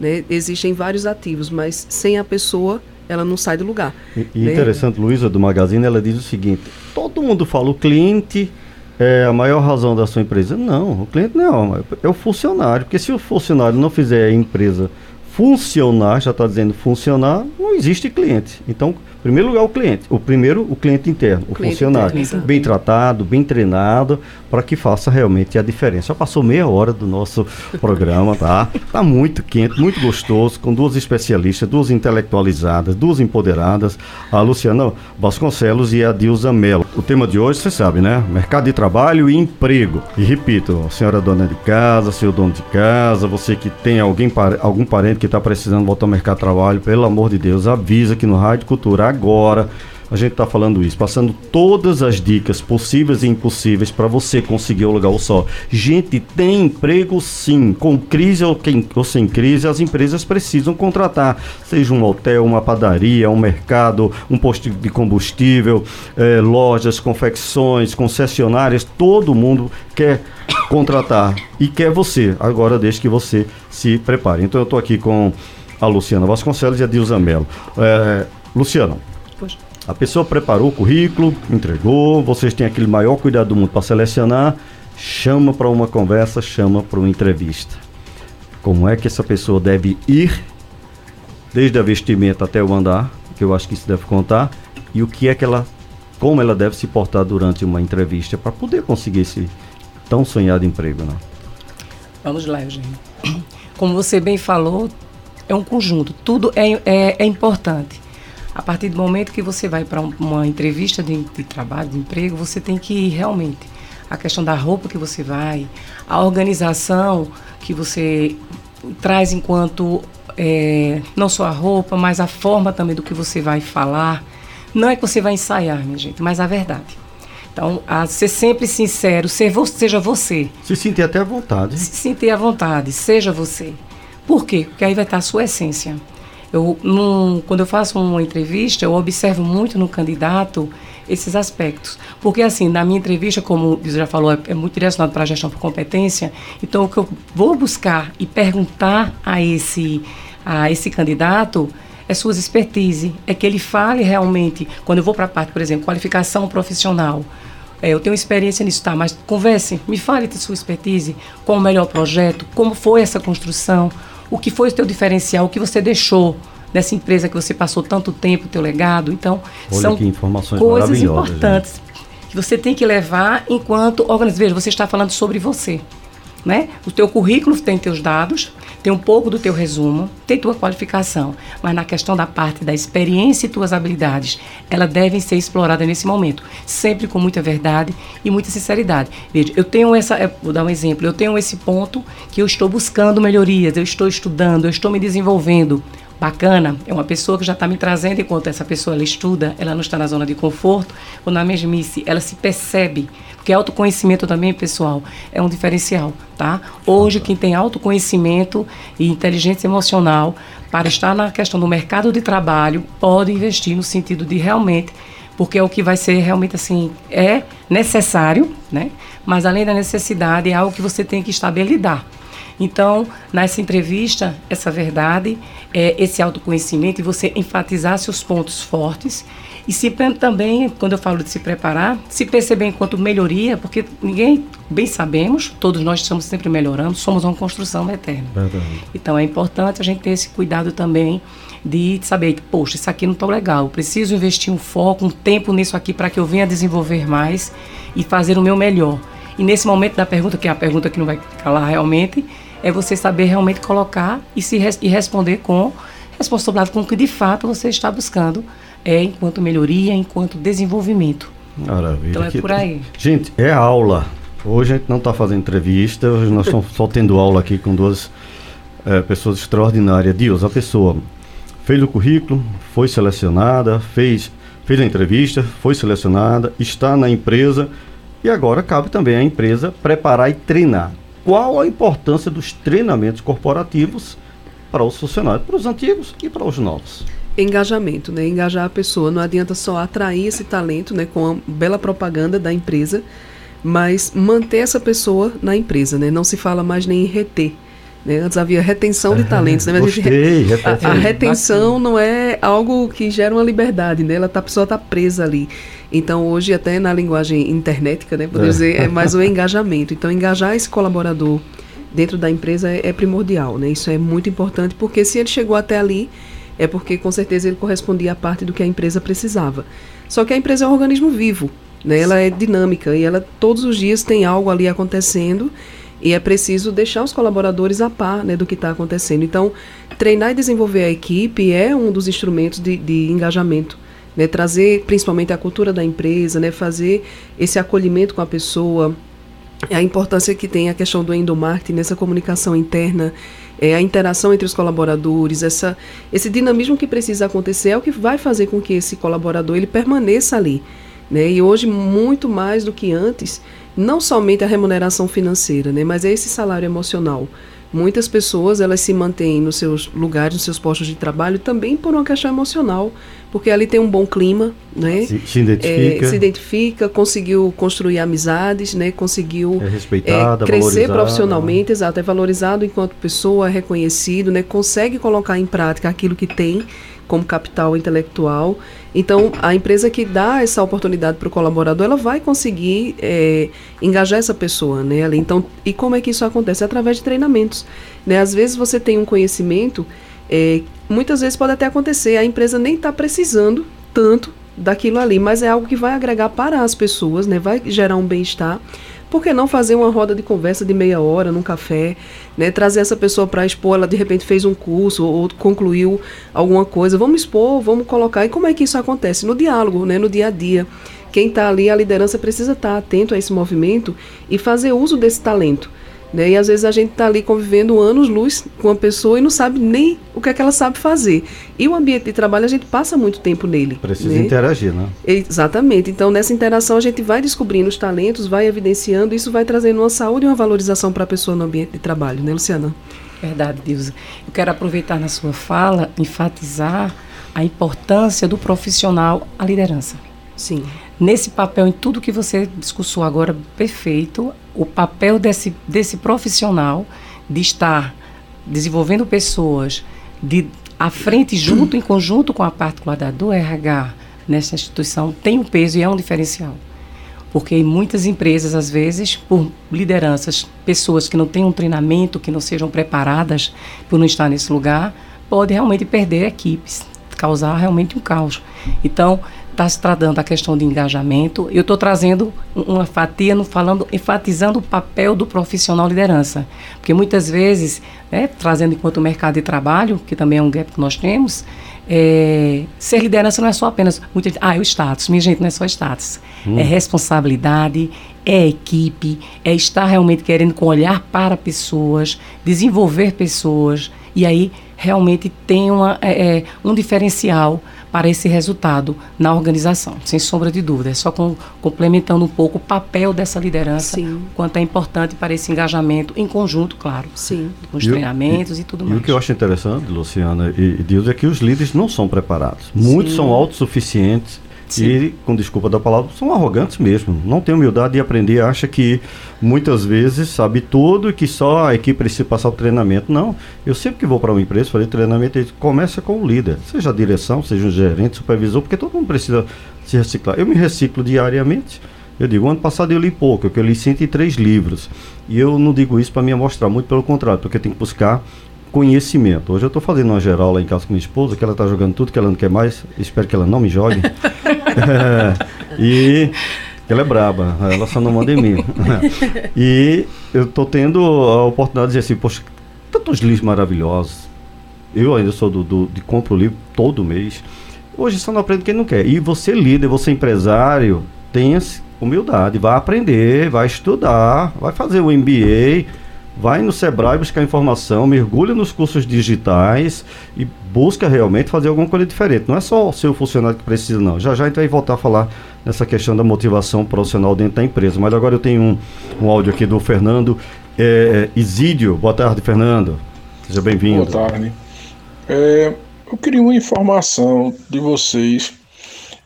S3: Né? Existem vários ativos, mas sem a pessoa ela não sai do lugar.
S1: E, né? interessante, Luísa, do Magazine, ela diz o seguinte: todo mundo fala, o cliente é a maior razão da sua empresa. Não, o cliente não, é o funcionário. Porque se o funcionário não fizer a empresa funcionar, já está dizendo funcionar, não existe cliente. Então, primeiro lugar, o cliente. O primeiro, o cliente interno, o, cliente funcionário. Interno, bem tratado, bem treinado, para que faça realmente a diferença. Já passou meia hora do nosso programa, tá? Tá muito quente, muito gostoso, com duas especialistas, duas intelectualizadas, duas empoderadas, a Luciana Vasconcelos e a Dilza Mello. O tema de hoje, você sabe, né? Mercado de trabalho e emprego. E repito, senhora dona de casa, seu dono de casa, você que tem alguém, algum parente que está precisando voltar ao mercado de trabalho, pelo amor de Deus, avisa que no Rádio Cultura agora. A gente está falando isso, passando todas as dicas possíveis e impossíveis para você conseguir o lugar ao sol. Gente, tem emprego sim. Com crise ou, quem, ou sem crise, as empresas precisam contratar. Seja um hotel, uma padaria, um mercado, um posto de combustível, eh, lojas, confecções, concessionárias. Todo mundo quer contratar e quer você. Agora, desde que você se prepare. Então, eu estou aqui com a Luciana Vasconcelos e a Dilza Mello. É, Luciano, Poxa. a pessoa preparou o currículo, entregou, vocês têm aquele maior cuidado do mundo para selecionar, chama para uma conversa, chama para uma entrevista. Como é que essa pessoa deve ir, desde a vestimenta até o andar, que eu acho que isso deve contar, e o que é que ela, como ela deve se portar durante uma entrevista para poder conseguir esse tão sonhado emprego, né?
S2: Vamos lá, Eugênio. Como você bem falou, é um conjunto, tudo é, é, é importante. A partir do momento que você vai para uma entrevista de, de, trabalho, de emprego, você tem que ir realmente. A questão da roupa que você vai, a organização que você traz enquanto é, não só a roupa, mas a forma também do que você vai falar. Não é que você vai ensaiar, minha gente, mas a verdade. Então, a ser sempre sincero, ser vo seja você.
S1: Se sentir até à vontade.
S2: Se sentir à vontade, seja você. Por quê? Porque aí vai estar a sua essência. Eu, num, quando eu faço uma entrevista, eu observo muito no candidato esses aspectos. Porque, assim, na minha entrevista, como o já falou, é, é muito direcionado para a gestão por competência, então o que eu vou buscar e perguntar a esse, a esse candidato é suas expertise, é que ele fale realmente, quando eu vou para a parte, por exemplo, qualificação profissional, é, eu tenho experiência nisso, tá, mas converse, me fale de sua expertise, qual o melhor projeto, como foi essa construção, o que foi o teu diferencial, o que você deixou dessa empresa que você passou tanto tempo, o teu legado. Então,
S1: Olha
S2: são
S1: coisas
S2: importantes gente. que você tem que levar enquanto organizador. Veja, você está falando sobre você. Né? O teu currículo tem teus dados, tem um pouco do teu resumo, tem tua qualificação, mas na questão da parte da experiência e tuas habilidades, elas devem ser exploradas nesse momento, sempre com muita verdade e muita sinceridade. Veja, eu tenho essa, é, vou dar um exemplo, eu tenho esse ponto que eu estou buscando melhorias, eu estou estudando, eu estou me desenvolvendo bacana é uma pessoa que já está me trazendo enquanto essa pessoa ela estuda, ela não está na zona de conforto, ou na mesmice, ela se percebe. Porque autoconhecimento também, pessoal, é um diferencial, tá? Hoje, quem tem autoconhecimento e inteligência emocional para estar na questão do mercado de trabalho, pode investir no sentido de realmente porque é o que vai ser realmente assim, é necessário, né? Mas além da necessidade, é algo que você tem que estar lidar. Então, nessa entrevista, essa verdade, é, esse autoconhecimento e você enfatizar seus pontos fortes e se também, quando eu falo de se preparar, se perceber enquanto melhoria, porque ninguém, bem sabemos, todos nós estamos sempre melhorando, somos uma construção eterna. Verdade. Então é importante a gente ter esse cuidado também de saber que, poxa, isso aqui não está legal, eu preciso investir um foco, um tempo nisso aqui para que eu venha desenvolver mais e fazer o meu melhor. E nesse momento da pergunta, que é a pergunta que não vai calar realmente, é você saber realmente colocar e, se, e responder com responsabilidade com o que de fato você está buscando é enquanto melhoria, enquanto desenvolvimento.
S1: Maravilha.
S2: Então é por aí.
S1: Gente, é aula. Hoje a gente não está fazendo entrevista, hoje nós estamos só tendo aula aqui com duas é, pessoas extraordinárias. Deus, a pessoa fez o currículo, foi selecionada, fez fez a entrevista, foi selecionada, está na empresa e agora cabe também à empresa preparar e treinar. Qual a importância dos treinamentos corporativos para os funcionários, para os antigos e para os novos?
S3: Engajamento, né? Engajar a pessoa. Não adianta só atrair esse talento, né? Com a bela propaganda da empresa, mas manter essa pessoa na empresa, né? Não se fala mais nem em reter. Né? Antes havia retenção de talentos, né?
S1: Mas Gostei,
S3: a, a, retenção não é algo que gera uma liberdade, né? Ela tá, a pessoa está presa ali. Então, hoje, até na linguagem internetica, né, poder é. dizer, é mais o engajamento. Então, engajar esse colaborador dentro da empresa é, é, primordial, né? Isso é muito importante, porque se ele chegou até ali, é porque com certeza ele correspondia à parte do que a empresa precisava. Só que a empresa é um organismo vivo, né? Ela é dinâmica e ela todos os dias tem algo ali acontecendo e é preciso deixar os colaboradores a par né, do que está acontecendo. Então, treinar e desenvolver a equipe é um dos instrumentos de, de engajamento né, trazer principalmente a cultura da empresa, né, fazer esse acolhimento com a pessoa, a importância que tem a questão do endomarketing nessa comunicação interna, é, a interação entre os colaboradores, essa, esse dinamismo que precisa acontecer é o que vai fazer com que esse colaborador ele permaneça ali. Né? E hoje, muito mais do que antes, não somente a remuneração financeira, né, mas é esse salário emocional. Muitas pessoas elas se mantêm nos seus lugares, nos seus postos de trabalho também por uma questão emocional, porque ali tem um bom clima, né?
S1: Se, se identifica.
S3: É, se identifica, conseguiu construir amizades, né? Conseguiu
S1: é respeitada,
S3: é, crescer profissionalmente, exato, é valorizado enquanto pessoa, é reconhecido, né? Consegue colocar em prática aquilo que tem como capital intelectual. Então, a empresa que dá essa oportunidade para o colaborador, ela vai conseguir é, engajar essa pessoa, né? Então, e como é que isso acontece? Através de treinamentos. Né? Às vezes você tem um conhecimento, é, muitas vezes pode até acontecer, a empresa nem está precisando tanto daquilo ali, mas é algo que vai agregar para as pessoas, né? Vai gerar um bem-estar por que não fazer uma roda de conversa de meia hora num café, né? Trazer essa pessoa para expor, ela de repente fez um curso ou concluiu alguma coisa, vamos expor, vamos colocar. E como é que isso acontece? No diálogo, né? No dia a dia. Quem está ali, a liderança precisa estar tá atento a esse movimento e fazer uso desse talento. Né? E às vezes a gente está ali convivendo anos-luz com uma pessoa e não sabe nem o que é que ela sabe fazer. E o ambiente de trabalho, a gente passa muito tempo nele.
S1: Precisa
S3: né?
S1: interagir, né?
S3: Exatamente. Então, nessa interação, a gente vai descobrindo os talentos, vai evidenciando, isso vai trazendo uma saúde e uma valorização para a pessoa no ambiente de trabalho, né, Luciana?
S2: Verdade, Dilza. Eu quero aproveitar na sua fala, enfatizar a importância do profissional à liderança.
S3: Sim.
S2: Nesse papel, em tudo que você discursou agora, perfeito, o papel desse, desse profissional de estar desenvolvendo pessoas de à frente, junto, em conjunto com a parte do RH nessa instituição, tem um peso e é um diferencial. Porque muitas empresas, às vezes, por lideranças, pessoas que não têm um treinamento, que não sejam preparadas por não estar nesse lugar, pode realmente perder equipes, causar realmente um caos. Então, está se tratando a questão de engajamento. Eu estou trazendo uma fatia, no, falando, enfatizando o papel do profissional liderança. Porque muitas vezes, né, trazendo enquanto mercado de trabalho, que também é um gap que nós temos, é, ser liderança não é só apenas. Muita, ah, é o status. Minha gente, não é só status. Hum. É responsabilidade, é equipe, é estar realmente querendo com olhar para pessoas, desenvolver pessoas. E aí realmente tem uma, é, é um diferencial para esse resultado na organização, sem sombra de dúvida. É só com, complementando um pouco o papel dessa liderança, Sim. quanto é importante para esse engajamento em conjunto, claro,
S3: Sim.
S2: com os e treinamentos e, e, tudo mais.
S1: E o que eu acho interessante, Luciana e, e Deus, é que os líderes não são preparados. Muitos Sim. são autossuficientes Sim. E, com desculpa da palavra, são arrogantes mesmo. Não tem humildade de aprender, acha que muitas vezes sabe tudo e que só a equipe precisa passar o treinamento. Não. Eu sempre que vou para uma empresa fazer treinamento, começa com o líder, seja a direção, seja um gerente, supervisor, porque todo mundo precisa se reciclar. Eu me reciclo diariamente. Eu digo, ano passado eu li pouco, eu li 103 livros. E eu não digo isso para me mostrar, muito pelo contrário, porque eu tenho que buscar conhecimento. Hoje eu estou fazendo uma geral lá em casa com minha esposa, que ela está jogando tudo que ela não quer mais. Espero que ela não me jogue. é, e ela é braba, ela só não manda em mim. e eu estou tendo a oportunidade de dizer assim, poxa, tantos livros maravilhosos. Eu ainda sou do, do de compro livro todo mês. Hoje só não aprende quem não quer. E você líder, você empresário, tenha humildade, vai aprender, vai estudar, vai fazer o MBA vai no Sebrae buscar informação, mergulha nos cursos digitais e busca realmente fazer alguma coisa diferente. Não é só o seu funcionário que precisa, não. Já já a gente vai voltar a falar nessa questão da motivação profissional dentro da empresa. Mas agora eu tenho um, um áudio aqui do Fernando é, Isídio. Boa tarde, Fernando. Seja bem-vindo.
S6: Boa tarde. É, eu queria uma informação de vocês.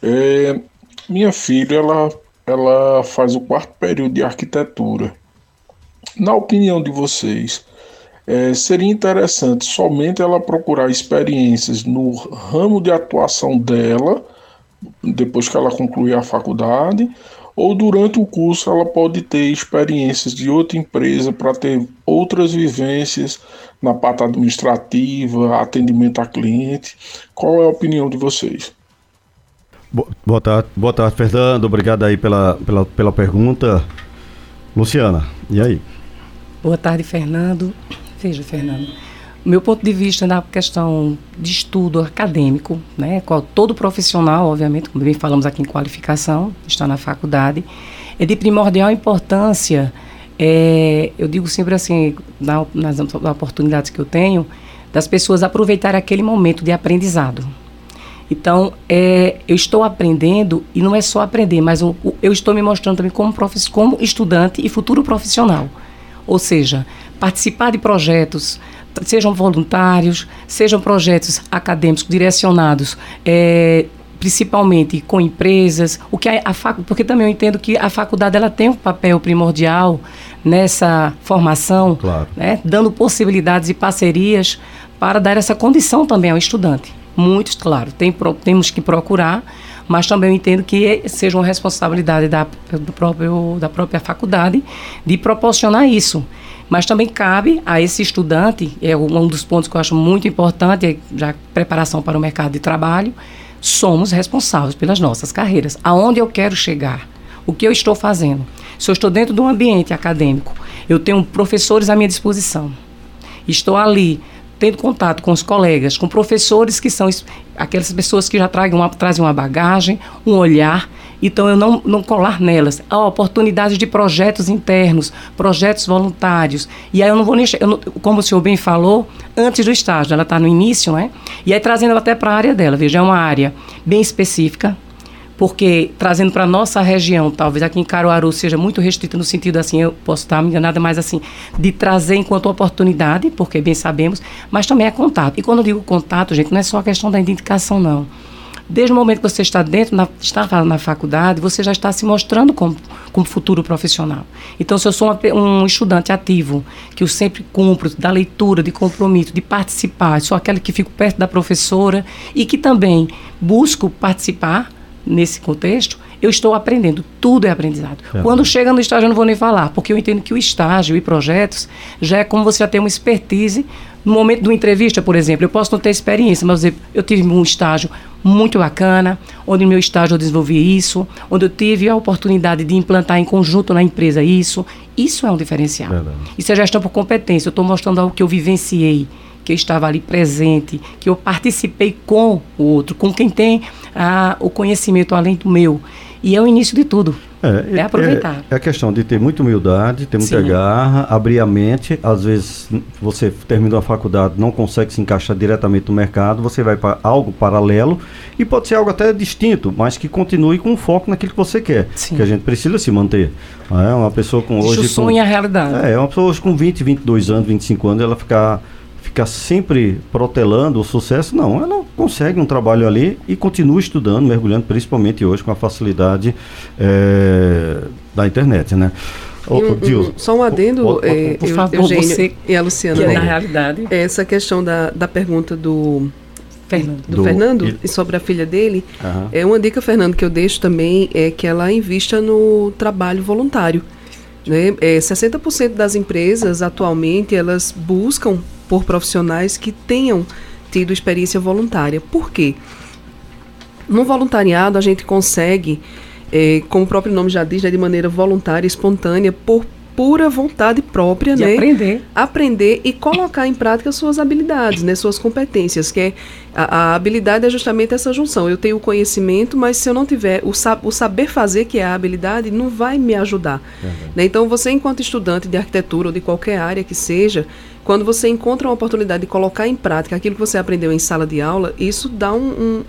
S6: É, minha filha, ela, ela faz o quarto período de arquitetura. Na opinião de vocês, é, seria interessante somente ela procurar experiências no ramo de atuação dela, depois que ela concluir a faculdade, ou durante o curso ela pode ter experiências de outra empresa para ter outras vivências na parte administrativa, atendimento a cliente. Qual é a opinião de vocês?
S1: Boa tarde, boa tarde Fernando. Obrigado aí pela, pela, pela pergunta. Luciana, e aí?
S2: Boa tarde, Fernando. Veja, Fernando, meu ponto de vista na questão de estudo acadêmico, né, qual todo profissional, obviamente, como bem falamos aqui em qualificação, está na faculdade, é de primordial importância. É, eu digo sempre assim, na, nas oportunidades que eu tenho, das pessoas aproveitarem aquele momento de aprendizado. Então, é, eu estou aprendendo, e não é só aprender, mas eu, eu estou me mostrando também como, como estudante e futuro profissional. Ou seja, participar de projetos, sejam voluntários, sejam projetos acadêmicos direcionados é, principalmente com empresas, o que a, a porque também eu entendo que a faculdade ela tem um papel primordial nessa formação, claro. né, dando possibilidades e parcerias para dar essa condição também ao estudante. Muitos, claro, tem, temos que procurar, mas também eu entendo que seja uma responsabilidade da, do próprio, da própria faculdade de proporcionar isso. Mas também cabe a esse estudante, é um dos pontos que eu acho muito importante, é já preparação para o mercado de trabalho, somos responsáveis pelas nossas carreiras. Aonde eu quero chegar? O que eu estou fazendo? Se eu estou dentro de um ambiente acadêmico, eu tenho professores à minha disposição. Estou ali tendo contato com os colegas, com professores que são aquelas pessoas que já trazem uma, trazem uma bagagem, um olhar, então eu não, não colar nelas. A oportunidade de projetos internos, projetos voluntários. E aí eu não vou nem. Não, como o senhor bem falou, antes do estágio, ela está no início, né? E aí trazendo ela até para a área dela. Veja, é uma área bem específica, porque trazendo para nossa região, talvez aqui em Caruaru seja muito restrito no sentido assim, eu posso estar me enganada, mas assim, de trazer enquanto oportunidade, porque bem sabemos, mas também é contato. E quando eu digo contato, gente, não é só a questão da identificação, não. Desde o momento que você está dentro, na, está na faculdade, você já está se mostrando como, como futuro profissional. Então, se eu sou uma, um estudante ativo, que eu sempre cumpro da leitura, de compromisso, de participar, sou aquele que fico perto da professora e que também busco participar nesse contexto, eu estou aprendendo. Tudo é aprendizado. É. Quando chega no estágio, eu não vou nem falar, porque eu entendo que o estágio e projetos já é como você já tem uma expertise. No momento de uma entrevista, por exemplo, eu posso não ter experiência, mas eu, eu tive um estágio muito bacana, onde no meu estágio eu desenvolvi isso, onde eu tive a oportunidade de implantar em conjunto na empresa isso. Isso é um diferencial. Verdade. Isso é gestão por competência. Eu estou mostrando algo que eu vivenciei que eu estava ali presente, que eu participei com o outro, com quem tem ah, o conhecimento além do meu. E é o início de tudo. É, é aproveitar.
S1: É, é, a questão de ter muita humildade, ter muita Sim. garra, abrir a mente. Às vezes você terminou a faculdade, não consegue se encaixar diretamente no mercado, você vai para algo paralelo e pode ser algo até distinto, mas que continue com foco naquilo que você quer. Sim. Que a gente precisa se manter. É uma pessoa com hoje. O
S2: sonho
S1: com,
S2: é a realidade.
S1: É, uma pessoa hoje com 20, 22 anos, 25 anos, ela ficar ficar sempre protelando o sucesso, não. Ela consegue um trabalho ali e continua estudando, mergulhando, principalmente hoje com a facilidade é, da internet, né?
S3: Um, um, só um adendo, o, o, é, por favor, Eugênio você, e a Luciana. Que
S2: é, na realidade.
S3: Essa questão da, da pergunta do Fernando, do, do Fernando e, e sobre a filha dele, é uma dica, Fernando, que eu deixo também é que ela invista no trabalho voluntário. Né? É, 60% das empresas atualmente elas buscam por profissionais que tenham tido experiência voluntária. Por quê? No voluntariado, a gente consegue, é, como o próprio nome já diz, né, de maneira voluntária, espontânea, por pura vontade própria,
S2: de
S3: né?
S2: Aprender.
S3: Aprender e colocar em prática suas habilidades, né? Suas competências, que é a, a, habilidade é justamente essa junção. Eu tenho o conhecimento, mas se eu não tiver o, o saber fazer, que é a habilidade, não vai me ajudar. Uhum. Né? Então, você, enquanto estudante de arquitetura ou de qualquer área que seja, quando você encontra uma oportunidade de colocar em prática aquilo que você aprendeu em sala de aula, isso dá um,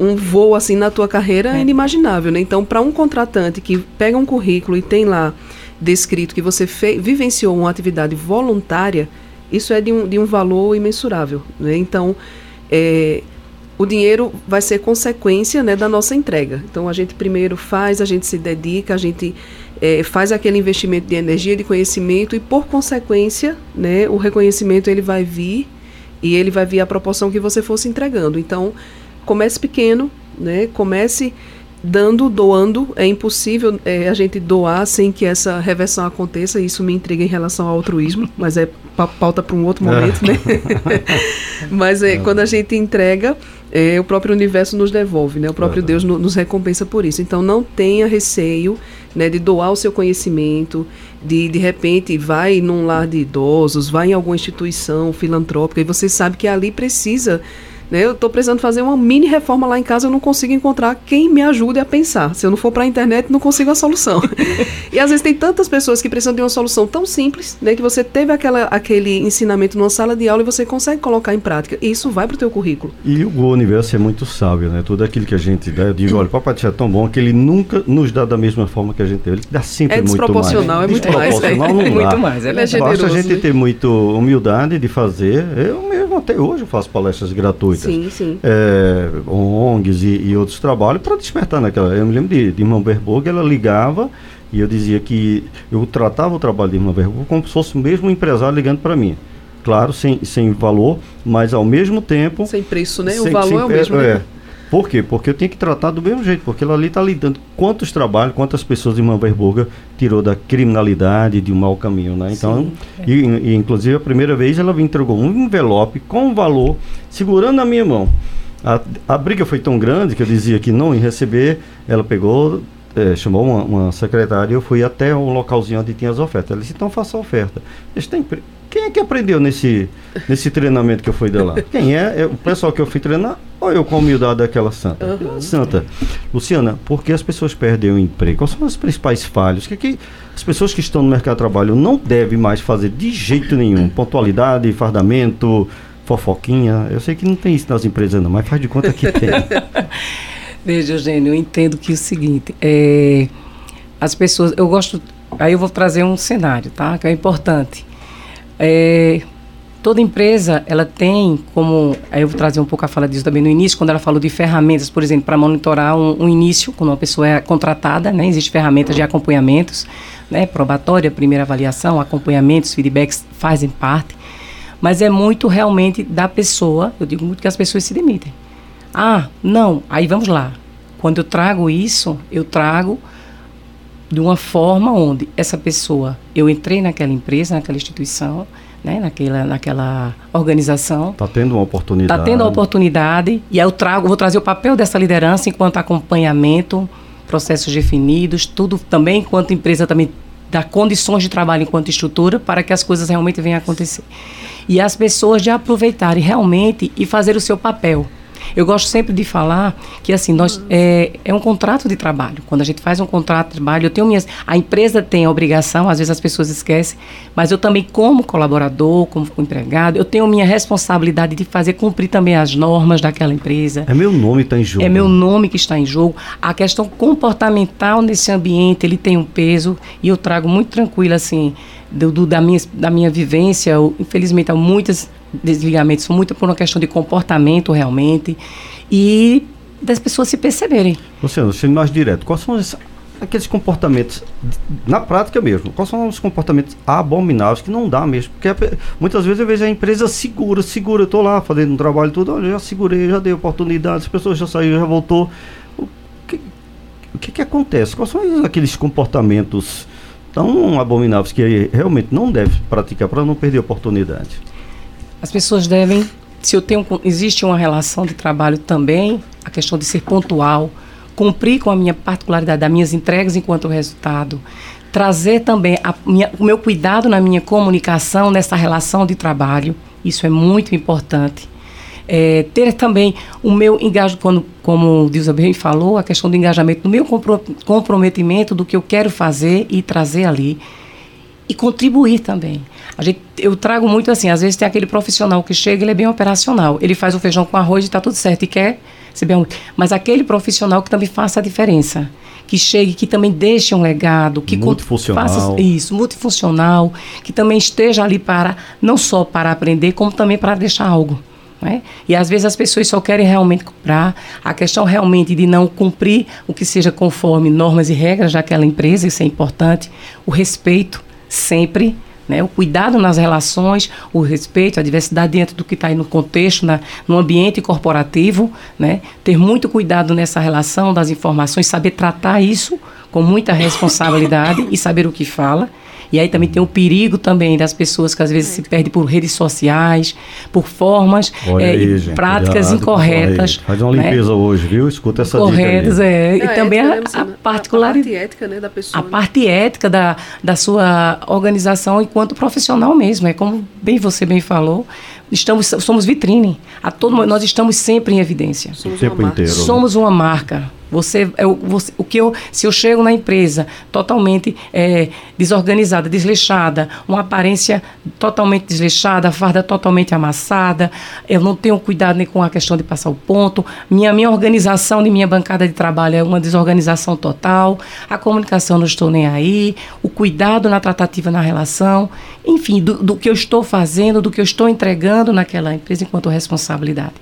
S3: um, um voo assim na tua carreira é. inimaginável. Né? Então, para um contratante que pega um currículo e tem lá descrito que você vivenciou uma atividade voluntária, isso é de um, de um valor imensurável. Né? Então, é, o dinheiro vai ser consequência né, da nossa entrega. Então a gente primeiro faz, a gente se dedica, a gente é, faz aquele investimento de energia, de conhecimento e por consequência, né, o reconhecimento ele vai vir e ele vai vir à proporção que você fosse entregando. Então comece pequeno, né, comece dando, doando. É impossível é, a gente doar sem que essa reversão aconteça. Isso me intriga em relação ao altruísmo, mas é pauta para um outro momento, né? mas é, quando a gente entrega, é, o próprio universo nos devolve, né? O próprio Deus no, nos recompensa por isso. Então não tenha receio né, de doar o seu conhecimento, de de repente vai num lar de idosos, vai em alguma instituição filantrópica e você sabe que ali precisa né? Eu estou precisando fazer uma mini reforma lá em casa, eu não consigo encontrar quem me ajude a pensar. Se eu não for para a internet, não consigo a solução. e às vezes tem tantas pessoas que precisam de uma solução tão simples, né, que você teve aquela, aquele ensinamento numa sala de aula e você consegue colocar em prática. E isso vai para o teu currículo.
S1: E o universo é muito sábio, né? Tudo aquilo que a gente dá, eu digo, olha, o Papai é tão bom que ele nunca nos dá da mesma forma que a gente tem. Ele dá sempre é muito mais.
S3: É desproporcional, é muito mais. É.
S2: muito mais, é,
S1: é Basta a gente ter muita humildade de fazer. Eu mesmo até hoje faço palestras gratuitas
S3: Sim, sim.
S1: É, ONGs e, e, outros trabalhos para despertar naquela. Eu me lembro de, de Irmã Berburg, ela ligava e eu dizia que eu tratava o trabalho de Irmã Berburg como se fosse o mesmo empresário ligando para mim. Claro, sem, sem valor, mas ao mesmo tempo.
S3: Sem preço, né? Sem, o valor sem, é o mesmo.
S1: Né? Por quê? Porque eu tenho que tratar do mesmo jeito, porque ela ali está lidando quantos trabalhos, quantas pessoas de Mamberburga tirou da criminalidade, de um mau caminho, né? Então, e, e, inclusive a primeira vez ela me entregou um envelope com valor, segurando na minha mão. A, a briga foi tão grande que eu dizia que não ia receber, ela pegou, é, chamou uma, uma, secretária e eu fui até o localzinho onde tinha as ofertas. Ela disse, então faça a oferta. Quem é que aprendeu nesse, nesse treinamento que eu fui de lá? Quem é? é? O pessoal que eu fui treinar ou eu com a humildade daquela santa? Uhum. Santa. Luciana, por que as pessoas perdem o emprego? Quais são as principais falhas? Que, que as pessoas que estão no mercado de trabalho não devem mais fazer de jeito nenhum? Pontualidade, fardamento, fofoquinha. Eu sei que não tem isso nas empresas não, mas faz de conta que tem.
S2: Veja, Eugênio, eu entendo que é o seguinte, é, as pessoas, eu gosto, aí eu vou trazer um cenário, tá? Que é importante. É, toda empresa ela tem como eu vou trazer um pouco a fala disso também no início quando ela falou de ferramentas por exemplo para monitorar um, um, início quando uma pessoa é contratada né existem ferramentas de acompanhamentos né probatória primeira avaliação acompanhamentos feedbacks fazem parte mas é muito realmente da pessoa eu digo muito que as pessoas se demitem. Ah não aí vamos lá. Quando eu trago isso eu trago de uma forma onde essa pessoa, eu entrei naquela empresa, naquela instituição, né, naquela, naquela organização.
S1: Está tendo uma oportunidade.
S2: Está tendo uma oportunidade e aí eu trago, vou trazer o papel dessa liderança enquanto acompanhamento, processos definidos, tudo também enquanto empresa também dá condições de trabalho enquanto estrutura para que as coisas realmente venham a acontecer. E as pessoas de aproveitarem realmente e fazer o seu papel. Eu gosto sempre de falar que assim nós é, é um contrato de trabalho. Quando a gente faz um contrato de trabalho, eu tenho minhas, a empresa tem a obrigação, às vezes as pessoas esquecem, mas eu também como colaborador, como empregado, eu tenho minha responsabilidade de fazer cumprir também as normas daquela empresa.
S1: É meu nome que está em jogo.
S2: É meu nome que está em jogo. A questão comportamental nesse ambiente ele tem um peso e eu trago muito tranquilo assim do, do, da, minha, da minha vivência. Eu, infelizmente, há muitos desligamentos, muito por uma questão de comportamento realmente e das pessoas se perceberem.
S1: Luciano, sendo mais direto, quais são os, aqueles comportamentos, na prática mesmo, quais são os comportamentos abomináveis que não dá mesmo? Porque a, muitas vezes eu vejo a empresa segura, segura, eu estou lá fazendo um trabalho tudo, olha, já segurei, já dei oportunidade, as pessoas já saíram, já voltou. O que, o que, que acontece? Quais são aqueles comportamentos tão abomináveis que realmente não deve praticar para não perder oportunidade.
S2: As pessoas devem, se eu tenho, existe uma relação de trabalho também, a questão de ser pontual, cumprir com a minha particularidade, das minhas entregas enquanto resultado, trazer também minha, o meu cuidado na minha comunicação, nessa relação de trabalho. Isso é muito importante. É, ter também o meu engajamento, como o Dilsa bem falou, a questão do engajamento, do meu comprometimento do que eu quero fazer e trazer ali. E contribuir também. A gente, eu trago muito assim, às vezes tem aquele profissional que chega, ele é bem operacional. Ele faz o feijão com arroz e está tudo certo e quer ser bem. Mas aquele profissional que também faça a diferença que chegue, que também deixe um legado, que
S1: multifuncional.
S2: faça isso, multifuncional, que também esteja ali para não só para aprender, como também para deixar algo. Né? E às vezes as pessoas só querem realmente comprar. A questão realmente de não cumprir o que seja conforme normas e regras daquela empresa, isso é importante. O respeito sempre né? O cuidado nas relações, o respeito, a diversidade dentro do que está aí no contexto, na, no ambiente corporativo, né? Ter muito cuidado nessa relação das informações, saber tratar isso com muita responsabilidade e saber o que fala. E aí também tem o perigo também das pessoas que às vezes se perdem por redes sociais, por formas
S1: é, aí, gente,
S2: práticas cuidado, incorretas.
S1: Faz uma né? limpeza hoje, viu? Escuta essa
S2: Corretas,
S1: dica.
S2: É. E também a, a, particularidade.
S3: A parte ética né, da pessoa.
S2: A né? parte ética da, da sua organização enquanto profissional mesmo. É como bem você bem falou, estamos, somos vitrine. A todo, nós estamos sempre em evidência.
S1: Somos o tempo inteiro. Né?
S2: Somos uma marca. Você, eu, você, o que eu, se eu chego na empresa totalmente é, desorganizada, desleixada, uma aparência totalmente desleixada, a farda totalmente amassada, eu não tenho cuidado nem com a questão de passar o ponto, minha, minha organização de minha bancada de trabalho é uma desorganização total, a comunicação não estou nem aí, o cuidado na tratativa na relação, enfim, do, do que eu estou fazendo, do que eu estou entregando naquela empresa enquanto responsabilidade.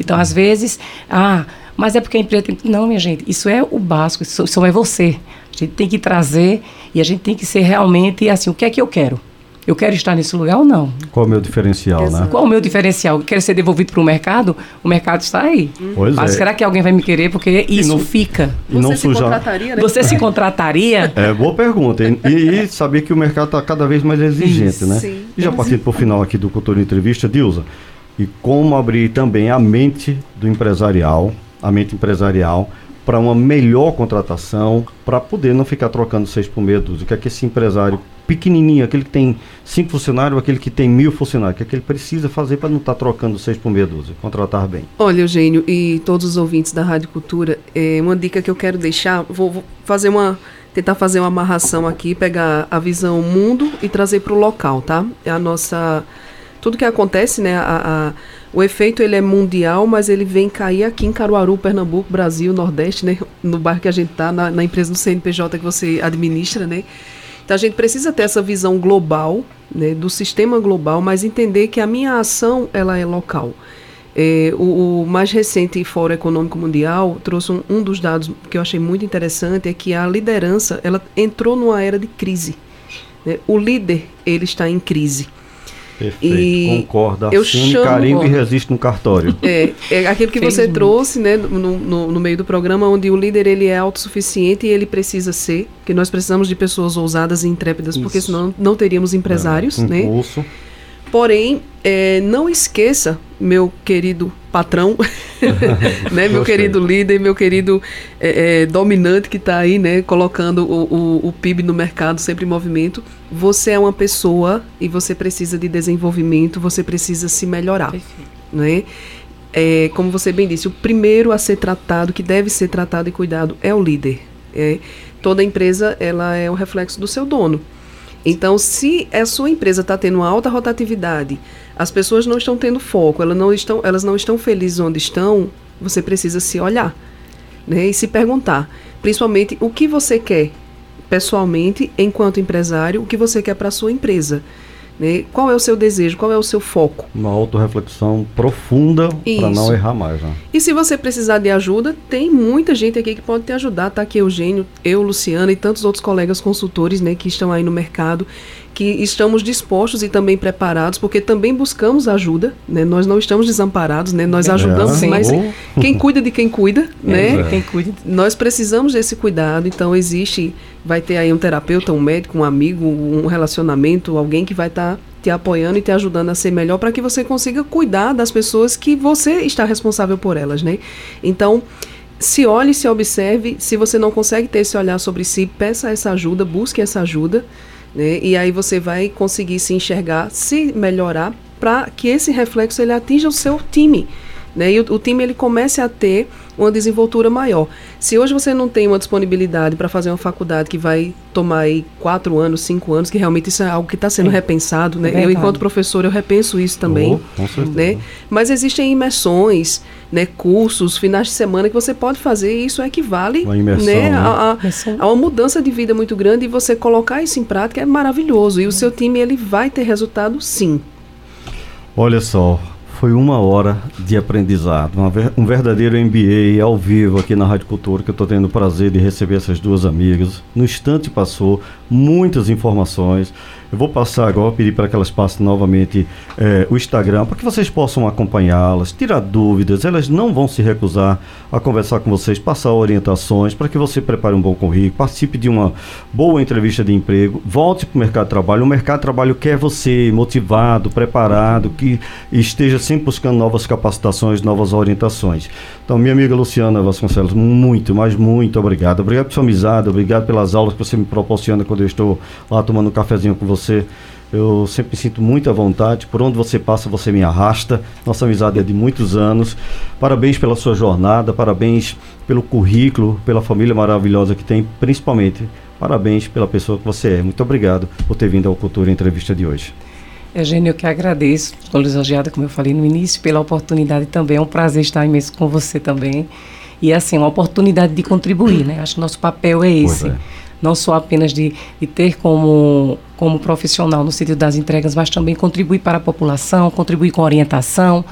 S2: Então, às vezes, ah, mas é porque a empresa tem. Não, minha gente, isso é o básico, isso, isso é você. A gente tem que trazer e a gente tem que ser realmente assim: o que é que eu quero? Eu quero estar nesse lugar ou não?
S1: Qual é o meu diferencial, Exato.
S2: né? Qual é o meu diferencial? Quero ser devolvido para o mercado? O mercado está aí.
S1: Pois
S2: Mas
S1: é.
S2: será que alguém vai me querer? Porque isso não, fica.
S3: E Você não se sujar. contrataria, né?
S2: Você se contrataria?
S1: É, boa pergunta. E, e saber que o mercado está cada vez mais exigente, isso. né? Sim. E já partindo para o final aqui do Cultura Entrevista, Dilza, e como abrir também a mente do empresarial a mente empresarial para uma melhor contratação, para poder não ficar trocando seis por meia dúzia. O que é que esse empresário pequenininho, aquele que tem cinco funcionários, aquele que tem mil funcionários, o que é que ele precisa fazer para não estar tá trocando seis por meia dúzia, contratar bem?
S3: Olha, Eugênio e todos os ouvintes da Rádio Cultura, é uma dica que eu quero deixar, vou, vou fazer uma tentar fazer uma amarração aqui, pegar a visão mundo e trazer para o local, tá? É a nossa tudo que acontece, né, a, a o efeito ele é mundial, mas ele vem cair aqui em Caruaru, Pernambuco, Brasil, Nordeste, né? No bairro que a gente está, na, na, empresa do CNPJ que você administra, né? Então a gente precisa ter essa visão global, né? Do sistema global, mas entender que a minha ação ela é local. É, o, o, mais recente Fórum Econômico Mundial trouxe um, um, dos dados que eu achei muito interessante é que a liderança ela entrou numa era de crise. Né? O líder ele está em crise.
S1: Perfeito, e concorda. Eu Assine chamo, carimbo e resiste no cartório.
S3: É, é aquilo que você trouxe né, no, no, no, meio do programa, onde o líder ele é autossuficiente e ele precisa ser, que nós precisamos de pessoas ousadas e intrépidas, Isso. porque senão não teríamos empresários. É, né? Porém, é, não esqueça, meu querido patrão, né, meu querido líder, meu querido é, é, dominante que está aí, né, colocando o, o, o, PIB no mercado sempre em movimento. Você é uma pessoa e você precisa de desenvolvimento, você precisa se melhorar, né? É, como você bem disse, o primeiro a ser tratado, que deve ser tratado e cuidado, é o líder. É, toda empresa ela é o reflexo do seu dono. Então, se a sua empresa está tendo uma alta rotatividade, as pessoas não estão tendo foco, elas não estão, elas não estão felizes onde estão, você precisa se olhar né, e se perguntar, principalmente, o que você quer pessoalmente, enquanto empresário, o que você quer para a sua empresa. Né? Qual é o seu desejo? Qual é o seu foco?
S1: Uma autorreflexão profunda para não errar mais. Né?
S3: E se você precisar de ajuda, tem muita gente aqui que pode te ajudar. Tá aqui Eugênio, eu, Luciana e tantos outros colegas consultores né, que estão aí no mercado que estamos dispostos e também preparados, porque também buscamos ajuda, né? Nós não estamos desamparados, né? Nós ajudamos, é, mas quem cuida de quem cuida, né?
S2: É. Quem cuida.
S3: Nós precisamos desse cuidado, então existe, vai ter aí um terapeuta, um médico, um amigo, um relacionamento, alguém que vai estar tá te apoiando e te ajudando a ser melhor para que você consiga cuidar das pessoas que você está responsável por elas, né? Então, se olhe, se observe. Se você não consegue ter esse olhar sobre si, peça essa ajuda, busque essa ajuda. Né? E aí você vai conseguir se enxergar, se melhorar, para que esse reflexo ele atinja o seu time. Né? E o, o, time ele comece a ter uma desenvoltura maior. Se hoje você não tem uma disponibilidade para fazer uma faculdade que vai tomar aí quatro anos, cinco anos, que realmente isso é algo que está sendo é. repensado, né? É eu enquanto professor eu repenso isso também, oh, né? Mas existem imersões, né? Cursos, finais de semana que você pode fazer e isso equivale, imersão, né? né? A, a, a, uma mudança de vida muito grande e você colocar isso em prática é maravilhoso e o seu time ele vai ter resultado, sim.
S1: Olha só, foi uma hora de aprendizado, um verdadeiro MBA ao vivo aqui na Rádio Cultura, que eu estou tendo o prazer de receber essas duas amigas. No instante passou, muitas informações. Eu vou passar agora, pedir para que elas passem novamente é, o Instagram, para que vocês possam acompanhá-las, tirar dúvidas. Elas não vão se recusar a conversar com vocês, passar orientações, para que você prepare um bom currículo, participe de uma boa entrevista de emprego, volte para o mercado de trabalho. O mercado de trabalho quer você motivado, preparado, que esteja sempre buscando novas capacitações, novas orientações. Então, minha amiga Luciana Vasconcelos, muito, mas muito obrigado. Obrigado por sua amizade, obrigado pelas aulas que você me proporciona quando eu estou lá tomando um cafezinho com você. Eu sempre sinto muita vontade. Por onde você passa, você me arrasta. Nossa amizade é de muitos anos. Parabéns pela sua jornada, parabéns pelo currículo, pela família maravilhosa que tem, principalmente parabéns pela pessoa que você é. Muito obrigado por ter vindo ao Cultura Entrevista de hoje.
S2: Eugênio, eu que agradeço, estou lisonjeada, como eu falei no início, pela oportunidade também. É um prazer estar imenso com você também. E assim, uma oportunidade de contribuir, né? Acho que nosso papel é esse. É não só apenas de, de ter como, como profissional no sentido das entregas, mas também contribuir para a população, contribuir com orientação.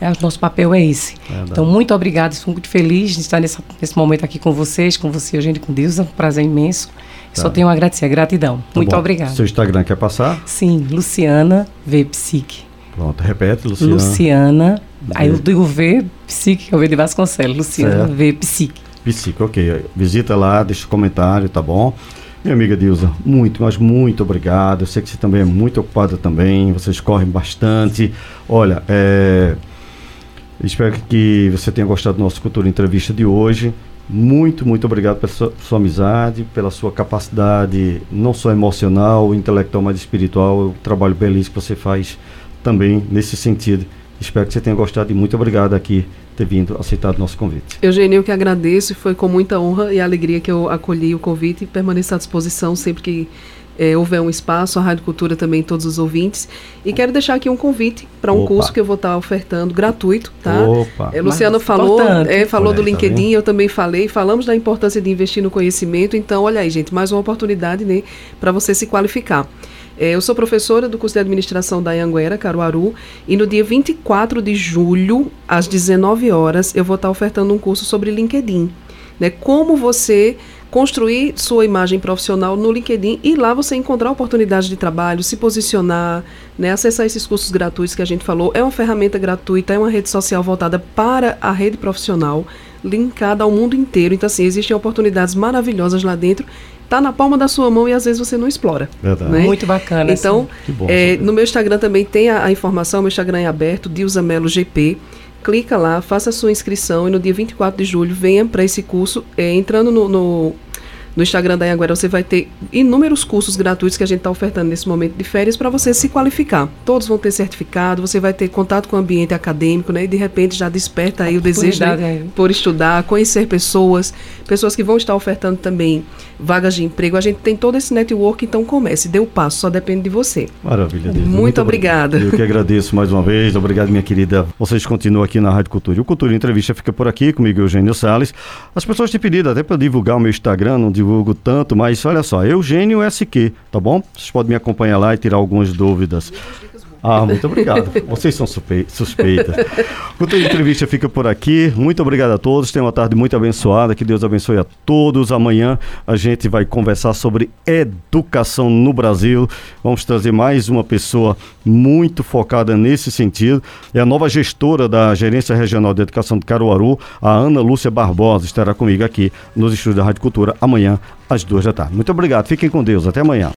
S2: É, o nosso papel é esse. É então, muito obrigada, estou muito feliz de estar nesse, nesse momento aqui com vocês, com você, Eugênio, com Deus, é um prazer imenso. Tá. Só tenho a agradecer, a gratidão. Tá muito obrigada.
S1: Seu Instagram quer passar?
S2: Sim, Luciana V Psique.
S1: Pronto, repete, Luciana.
S2: Luciana, aí eu digo V Psique, que é o V de Vasconcelos, Luciana certo. V Psique.
S1: Psique, ok. Visita lá, deixa um comentário, tá bom? Minha amiga Dilza, muito, mas muito obrigado. Eu sei que você também é muito ocupada também, vocês correm bastante. Olha, é, espero que você tenha gostado do nosso Cultura Entrevista de hoje. Muito, muito obrigado pela sua, sua, amizade, pela sua capacidade, não só emocional, intelectual, mas espiritual. O trabalho belíssimo que você faz também nesse sentido. Espero que você tenha gostado e muito obrigado aqui ter vindo, aceitado o nosso convite.
S3: Eugênio, eu que agradeço e foi com muita honra e alegria que eu acolhi o convite e permaneço à disposição sempre que é, houver um espaço, a Rádio Cultura também, todos os ouvintes. E quero deixar aqui um convite para um Opa. curso que eu vou estar ofertando, gratuito, tá? Opa. É, Luciano Mas, falou, é, falou do tá LinkedIn, tá eu também falei, falamos da importância de investir no conhecimento, então olha aí, gente, mais uma oportunidade né, para você se qualificar. É, eu sou professora do curso de administração da Anguera, Caruaru, e no dia 24 de julho, às 19 horas, eu vou estar ofertando um curso sobre LinkedIn. Né? Como você construir sua imagem profissional no LinkedIn e lá você encontrar oportunidades de trabalho, se posicionar, né, acessar esses cursos gratuitos que a gente falou. É uma ferramenta gratuita, é uma rede social voltada para a rede profissional, linkada ao mundo inteiro. Então, assim, existem oportunidades maravilhosas lá dentro está na palma da sua mão e às vezes você não explora.
S2: Verdade. Né? Muito bacana.
S3: Então, bom, é, no meu Instagram também tem a, a, informação, meu Instagram é aberto, Dilza Melo GP. Clica lá, faça a sua inscrição e no dia 24 de julho venha para esse curso, é, entrando no, no no Instagram da Anguera você vai ter inúmeros cursos gratuitos que a gente está ofertando nesse momento de férias para você se qualificar. Todos vão ter certificado, você vai ter contato com o ambiente acadêmico, né? E de repente já desperta aí o desejo né, por estudar, conhecer pessoas, pessoas que vão estar ofertando também vagas de emprego. A gente tem todo esse network, então comece, dê o passo, só depende de você.
S1: Maravilha. Deus.
S3: Muito, Muito obrigada.
S1: Eu que agradeço mais uma vez. Obrigado, minha querida. Vocês continuam aqui na Rádio Cultura. E o Cultura Entrevista fica por aqui comigo, Eugênio Salles. As pessoas têm pedido até para divulgar o meu Instagram, não divulgo tanto, mas olha só, Eugênio SQ, tá bom? Vocês podem me acompanhar lá e tirar algumas dúvidas. Ah, muito obrigado. Vocês são suspeitas. Cultura Entrevista fica por aqui. Muito obrigado a todos. Tenham uma tarde muito abençoada. Que Deus abençoe a todos. Amanhã a gente vai conversar sobre educação no Brasil. Vamos trazer mais uma pessoa muito focada nesse sentido. É a nova gestora da Gerência Regional de Educação de Caruaru, a Ana Lúcia Barbosa, estará comigo aqui nos estúdios da Rádio Cultura amanhã às duas da tarde. Muito obrigado. Fiquem com Deus. Até amanhã.